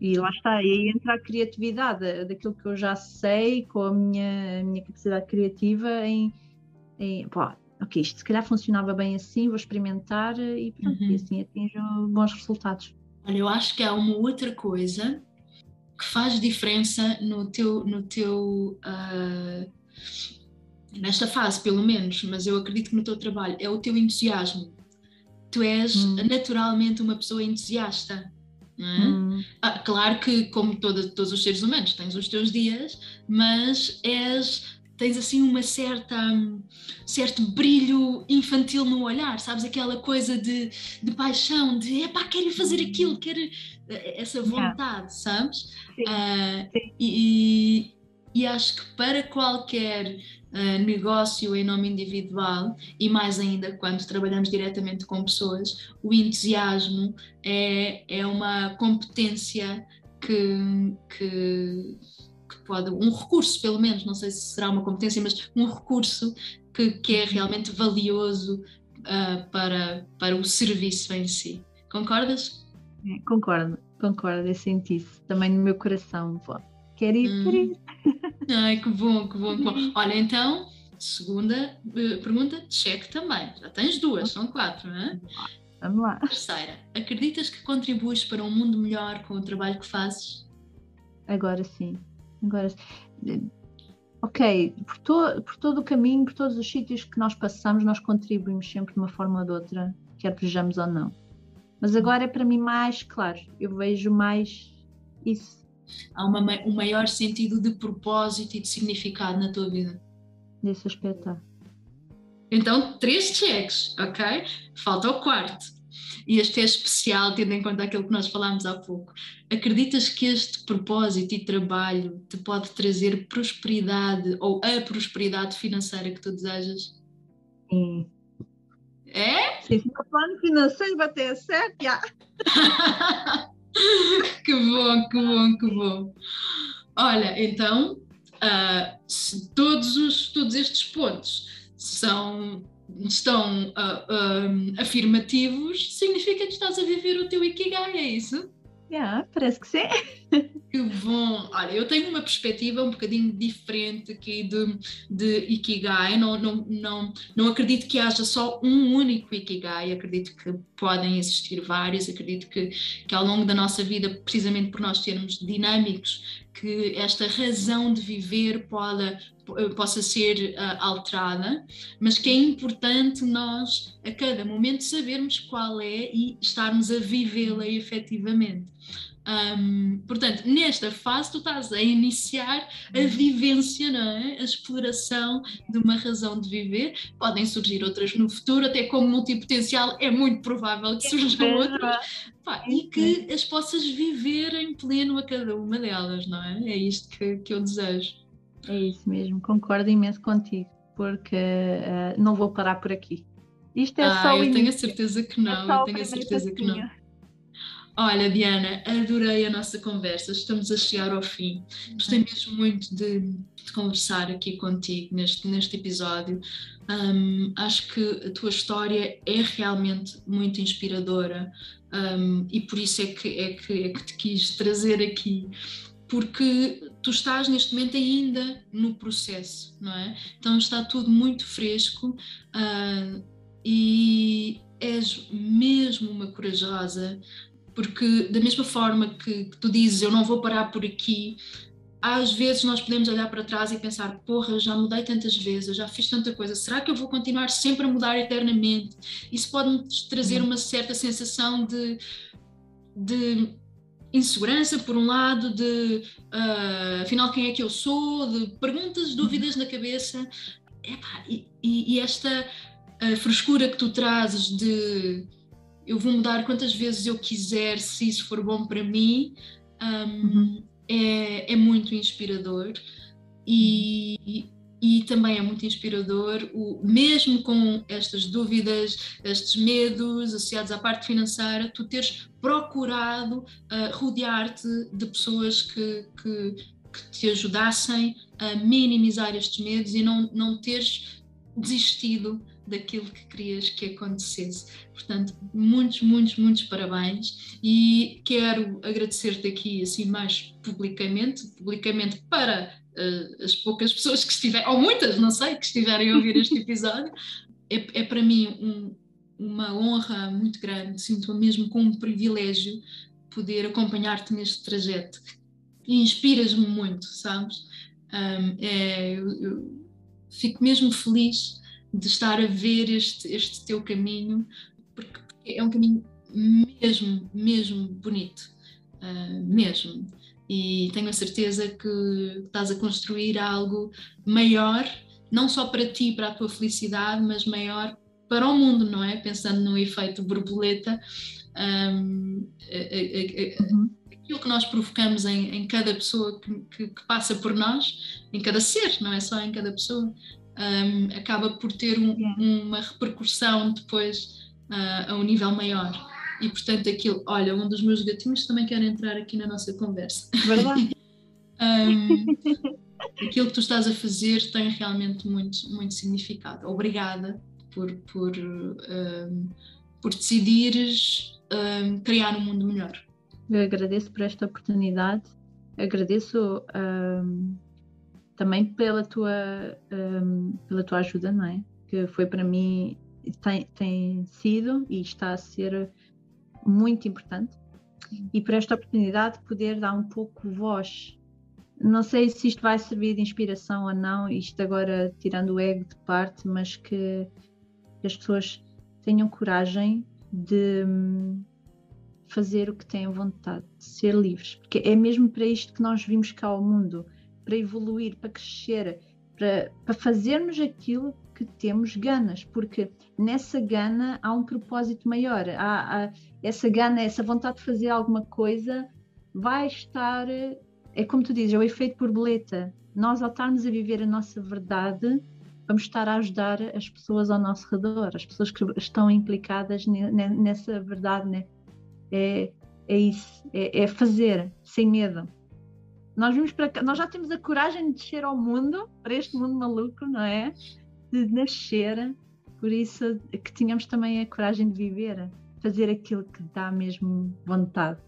E lá está, e aí entra a criatividade daquilo que eu já sei, com a minha, a minha capacidade criativa em, em pô, ok, isto se calhar funcionava bem assim, vou experimentar e pronto, uhum. e assim atinjo bons resultados. Olha, eu acho que há uma outra coisa que faz diferença no teu, no teu uh, nesta fase pelo menos, mas eu acredito que no teu trabalho é o teu entusiasmo. Tu és hum. naturalmente uma pessoa entusiasta. É? Hum. Ah, claro que, como todo, todos os seres humanos, tens os teus dias, mas és tens assim uma certa um certo brilho infantil no olhar, sabes? Aquela coisa de, de paixão, de epá, quero fazer aquilo, quero eh, essa vontade, sabes? Sim. Uh, Sim. E, e acho que para qualquer uh, negócio em nome individual, e mais ainda quando trabalhamos diretamente com pessoas, o entusiasmo é, é uma competência que, que pode, um recurso, pelo menos, não sei se será uma competência, mas um recurso que, que é realmente valioso uh, para, para o serviço em si. Concordas? É, concordo, concordo, eu senti isso também no meu coração. Pô. Quer ir, hum. quer ir. [laughs] Ai, que bom, que bom, que bom. Olha, então, segunda uh, pergunta, check também. Já tens duas, são quatro, não é? Vamos lá. Terceira, acreditas que contribuis para um mundo melhor com o trabalho que fazes? Agora sim. Agora, ok, por, to, por todo o caminho, por todos os sítios que nós passamos, nós contribuímos sempre de uma forma ou de outra, quer vejamos ou não. Mas agora é para mim mais claro, eu vejo mais Isso. Há uma, um maior sentido de propósito e de significado na tua vida. Nesse aspecto. Então, três cheques, ok? Falta o quarto e este é especial, tendo em conta aquilo que nós falámos há pouco. Acreditas que este propósito e trabalho te pode trazer prosperidade ou a prosperidade financeira que tu desejas? Sim. É? Se o plano financeiro bater certo, já. [laughs] que bom, que bom, que bom. Olha, então, uh, todos, os, todos estes pontos são estão uh, afirmativos, significa que estás a viver o teu Ikigai, é isso? Yeah, parece que sim. [laughs] Que bom! Olha, eu tenho uma perspectiva um bocadinho diferente aqui de, de Ikigai. Não, não, não, não acredito que haja só um único Ikigai, acredito que podem existir vários. Acredito que, que ao longo da nossa vida, precisamente por nós sermos dinâmicos, que esta razão de viver pode, possa ser uh, alterada, mas que é importante nós, a cada momento, sabermos qual é e estarmos a vivê-la efetivamente. Um, portanto, nesta fase, tu estás a iniciar a vivência, não é? a exploração de uma razão de viver. Podem surgir outras no futuro, até como multipotencial, é muito provável que surjam outras pá, e que as possas viver em pleno a cada uma delas, não é? É isto que, que eu desejo. É isso mesmo, concordo imenso contigo, porque uh, não vou parar por aqui. Isto é ah, só eu início. tenho a certeza que não, é eu tenho a certeza que não. Olha, Diana, adorei a nossa conversa, estamos a chegar ao fim. Gostei mesmo muito de, de conversar aqui contigo neste, neste episódio. Um, acho que a tua história é realmente muito inspiradora um, e por isso é que, é, que, é que te quis trazer aqui, porque tu estás neste momento ainda no processo, não é? Então está tudo muito fresco uh, e és mesmo uma corajosa porque da mesma forma que, que, tu dizes eu não vou parar por aqui, às vezes nós podemos olhar para trás e pensar, porra, já mudei tantas vezes, eu já fiz tanta coisa, será que eu vou continuar sempre a mudar eternamente? Isso pode-nos trazer uma certa sensação de, de insegurança, por um lado, de uh, afinal quem é que eu sou, de perguntas, dúvidas na cabeça, Epá, e, e, esta uh, frescura que tu trazes de eu vou mudar quantas vezes eu quiser, se isso for bom para mim, um, uhum. é, é muito inspirador e, e também é muito inspirador, o, mesmo com estas dúvidas, estes medos associados à parte financeira, tu teres procurado uh, rodear-te de pessoas que, que, que, te ajudassem a minimizar estes medos e não, não teres desistido daquilo que querias que acontecesse. Portanto, muitos, muitos, muitos parabéns e quero agradecer-te aqui assim mais publicamente, publicamente para as poucas pessoas que estiverem, ou muitas, não sei, que estiverem a ouvir este [laughs] episódio. É, é para mim um, uma honra muito grande, sinto-me mesmo como um privilégio poder acompanhar-te neste trajeto. Inspiras-me muito, sabes? Um, é, eu, eu fico mesmo feliz de estar a ver este, este teu caminho, porque é um caminho mesmo, mesmo bonito, uh, mesmo. E tenho a certeza que estás a construir algo maior, não só para ti, para a tua felicidade, mas maior para o mundo, não é? Pensando no efeito borboleta, um, uhum. aquilo que nós provocamos em, em cada pessoa que, que, que, passa por nós, em cada ser, não é só em cada pessoa, um, acaba por ter um, uma repercussão depois uh, a um nível maior. E portanto, aquilo, olha, um dos meus gatinhos também quer entrar aqui na nossa conversa. Verdade. [laughs] um, aquilo que tu estás a fazer tem realmente muito, muito significado. Obrigada por, por, um, por decidires um, criar um mundo melhor. Eu agradeço por esta oportunidade, agradeço também pela tua, pela tua ajuda, não é? Que foi para mim, tem, tem sido e está a ser muito importante. E por esta oportunidade poder dar um pouco voz. Não sei se isto vai servir de inspiração ou não, isto agora tirando o ego de parte, mas que as pessoas tenham coragem de, fazer o que têm vontade, ser livres, porque é mesmo para isto que nós vimos cá ao mundo, para evoluir, para crescer, para, fazermos aquilo que temos ganas, porque nessa gana há um propósito maior, há, há essa gana, essa vontade de fazer alguma coisa vai estar, é como tu dizes, é o efeito borboleta. Nós, ao estarmos a viver a nossa verdade, vamos estar a ajudar as pessoas ao nosso redor, as pessoas que estão implicadas nessa verdade, né? é, é isso, é, é, fazer sem medo. Nós vimos para nós já temos a coragem de descer ao mundo, para este mundo maluco, não é? De nascer, por isso que tínhamos também a coragem de viver, fazer aquilo que dá mesmo vontade.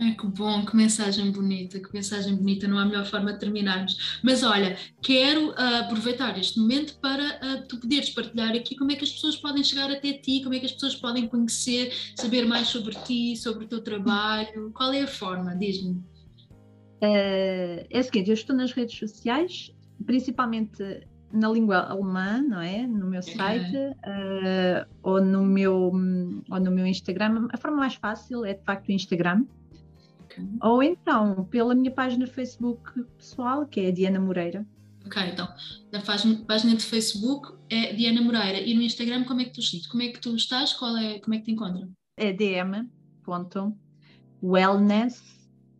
É que bom, que mensagem bonita, que mensagem bonita, não há melhor forma de terminarmos. Mas olha, quero uh, aproveitar este momento para uh, tu poderes partilhar aqui como é que as pessoas podem chegar até ti, como é que as pessoas podem conhecer, saber mais sobre ti, sobre o teu trabalho. Qual é a forma? Diz-me. Uh, é o seguinte, eu estou nas redes sociais, principalmente na língua alemã, não é? No meu site uh, ou, no meu, ou no meu Instagram. A forma mais fácil é de facto o Instagram. Okay. Ou então pela minha página Facebook pessoal, que é Diana Moreira. Ok, então, na página de Facebook é Diana Moreira e no Instagram como é que tu, como é que tu estás? Qual é, como é que te encontram? É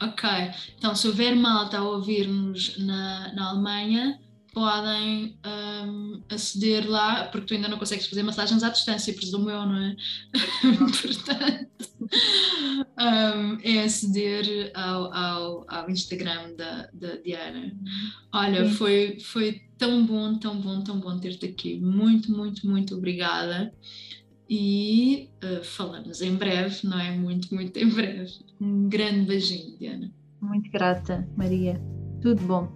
Ok, então se houver malta a ouvir-nos na, na Alemanha, podem um, aceder lá, porque tu ainda não consegues fazer massagens à distância, presumo eu, não é? [laughs] Portanto, um, é aceder ao, ao, ao Instagram da, da Diana. Olha, foi, foi tão bom, tão bom, tão bom ter-te aqui. Muito, muito, muito obrigada. E uh, falamos em breve, não é? Muito, muito em breve. Um grande beijinho, Diana. Muito grata, Maria. Tudo bom.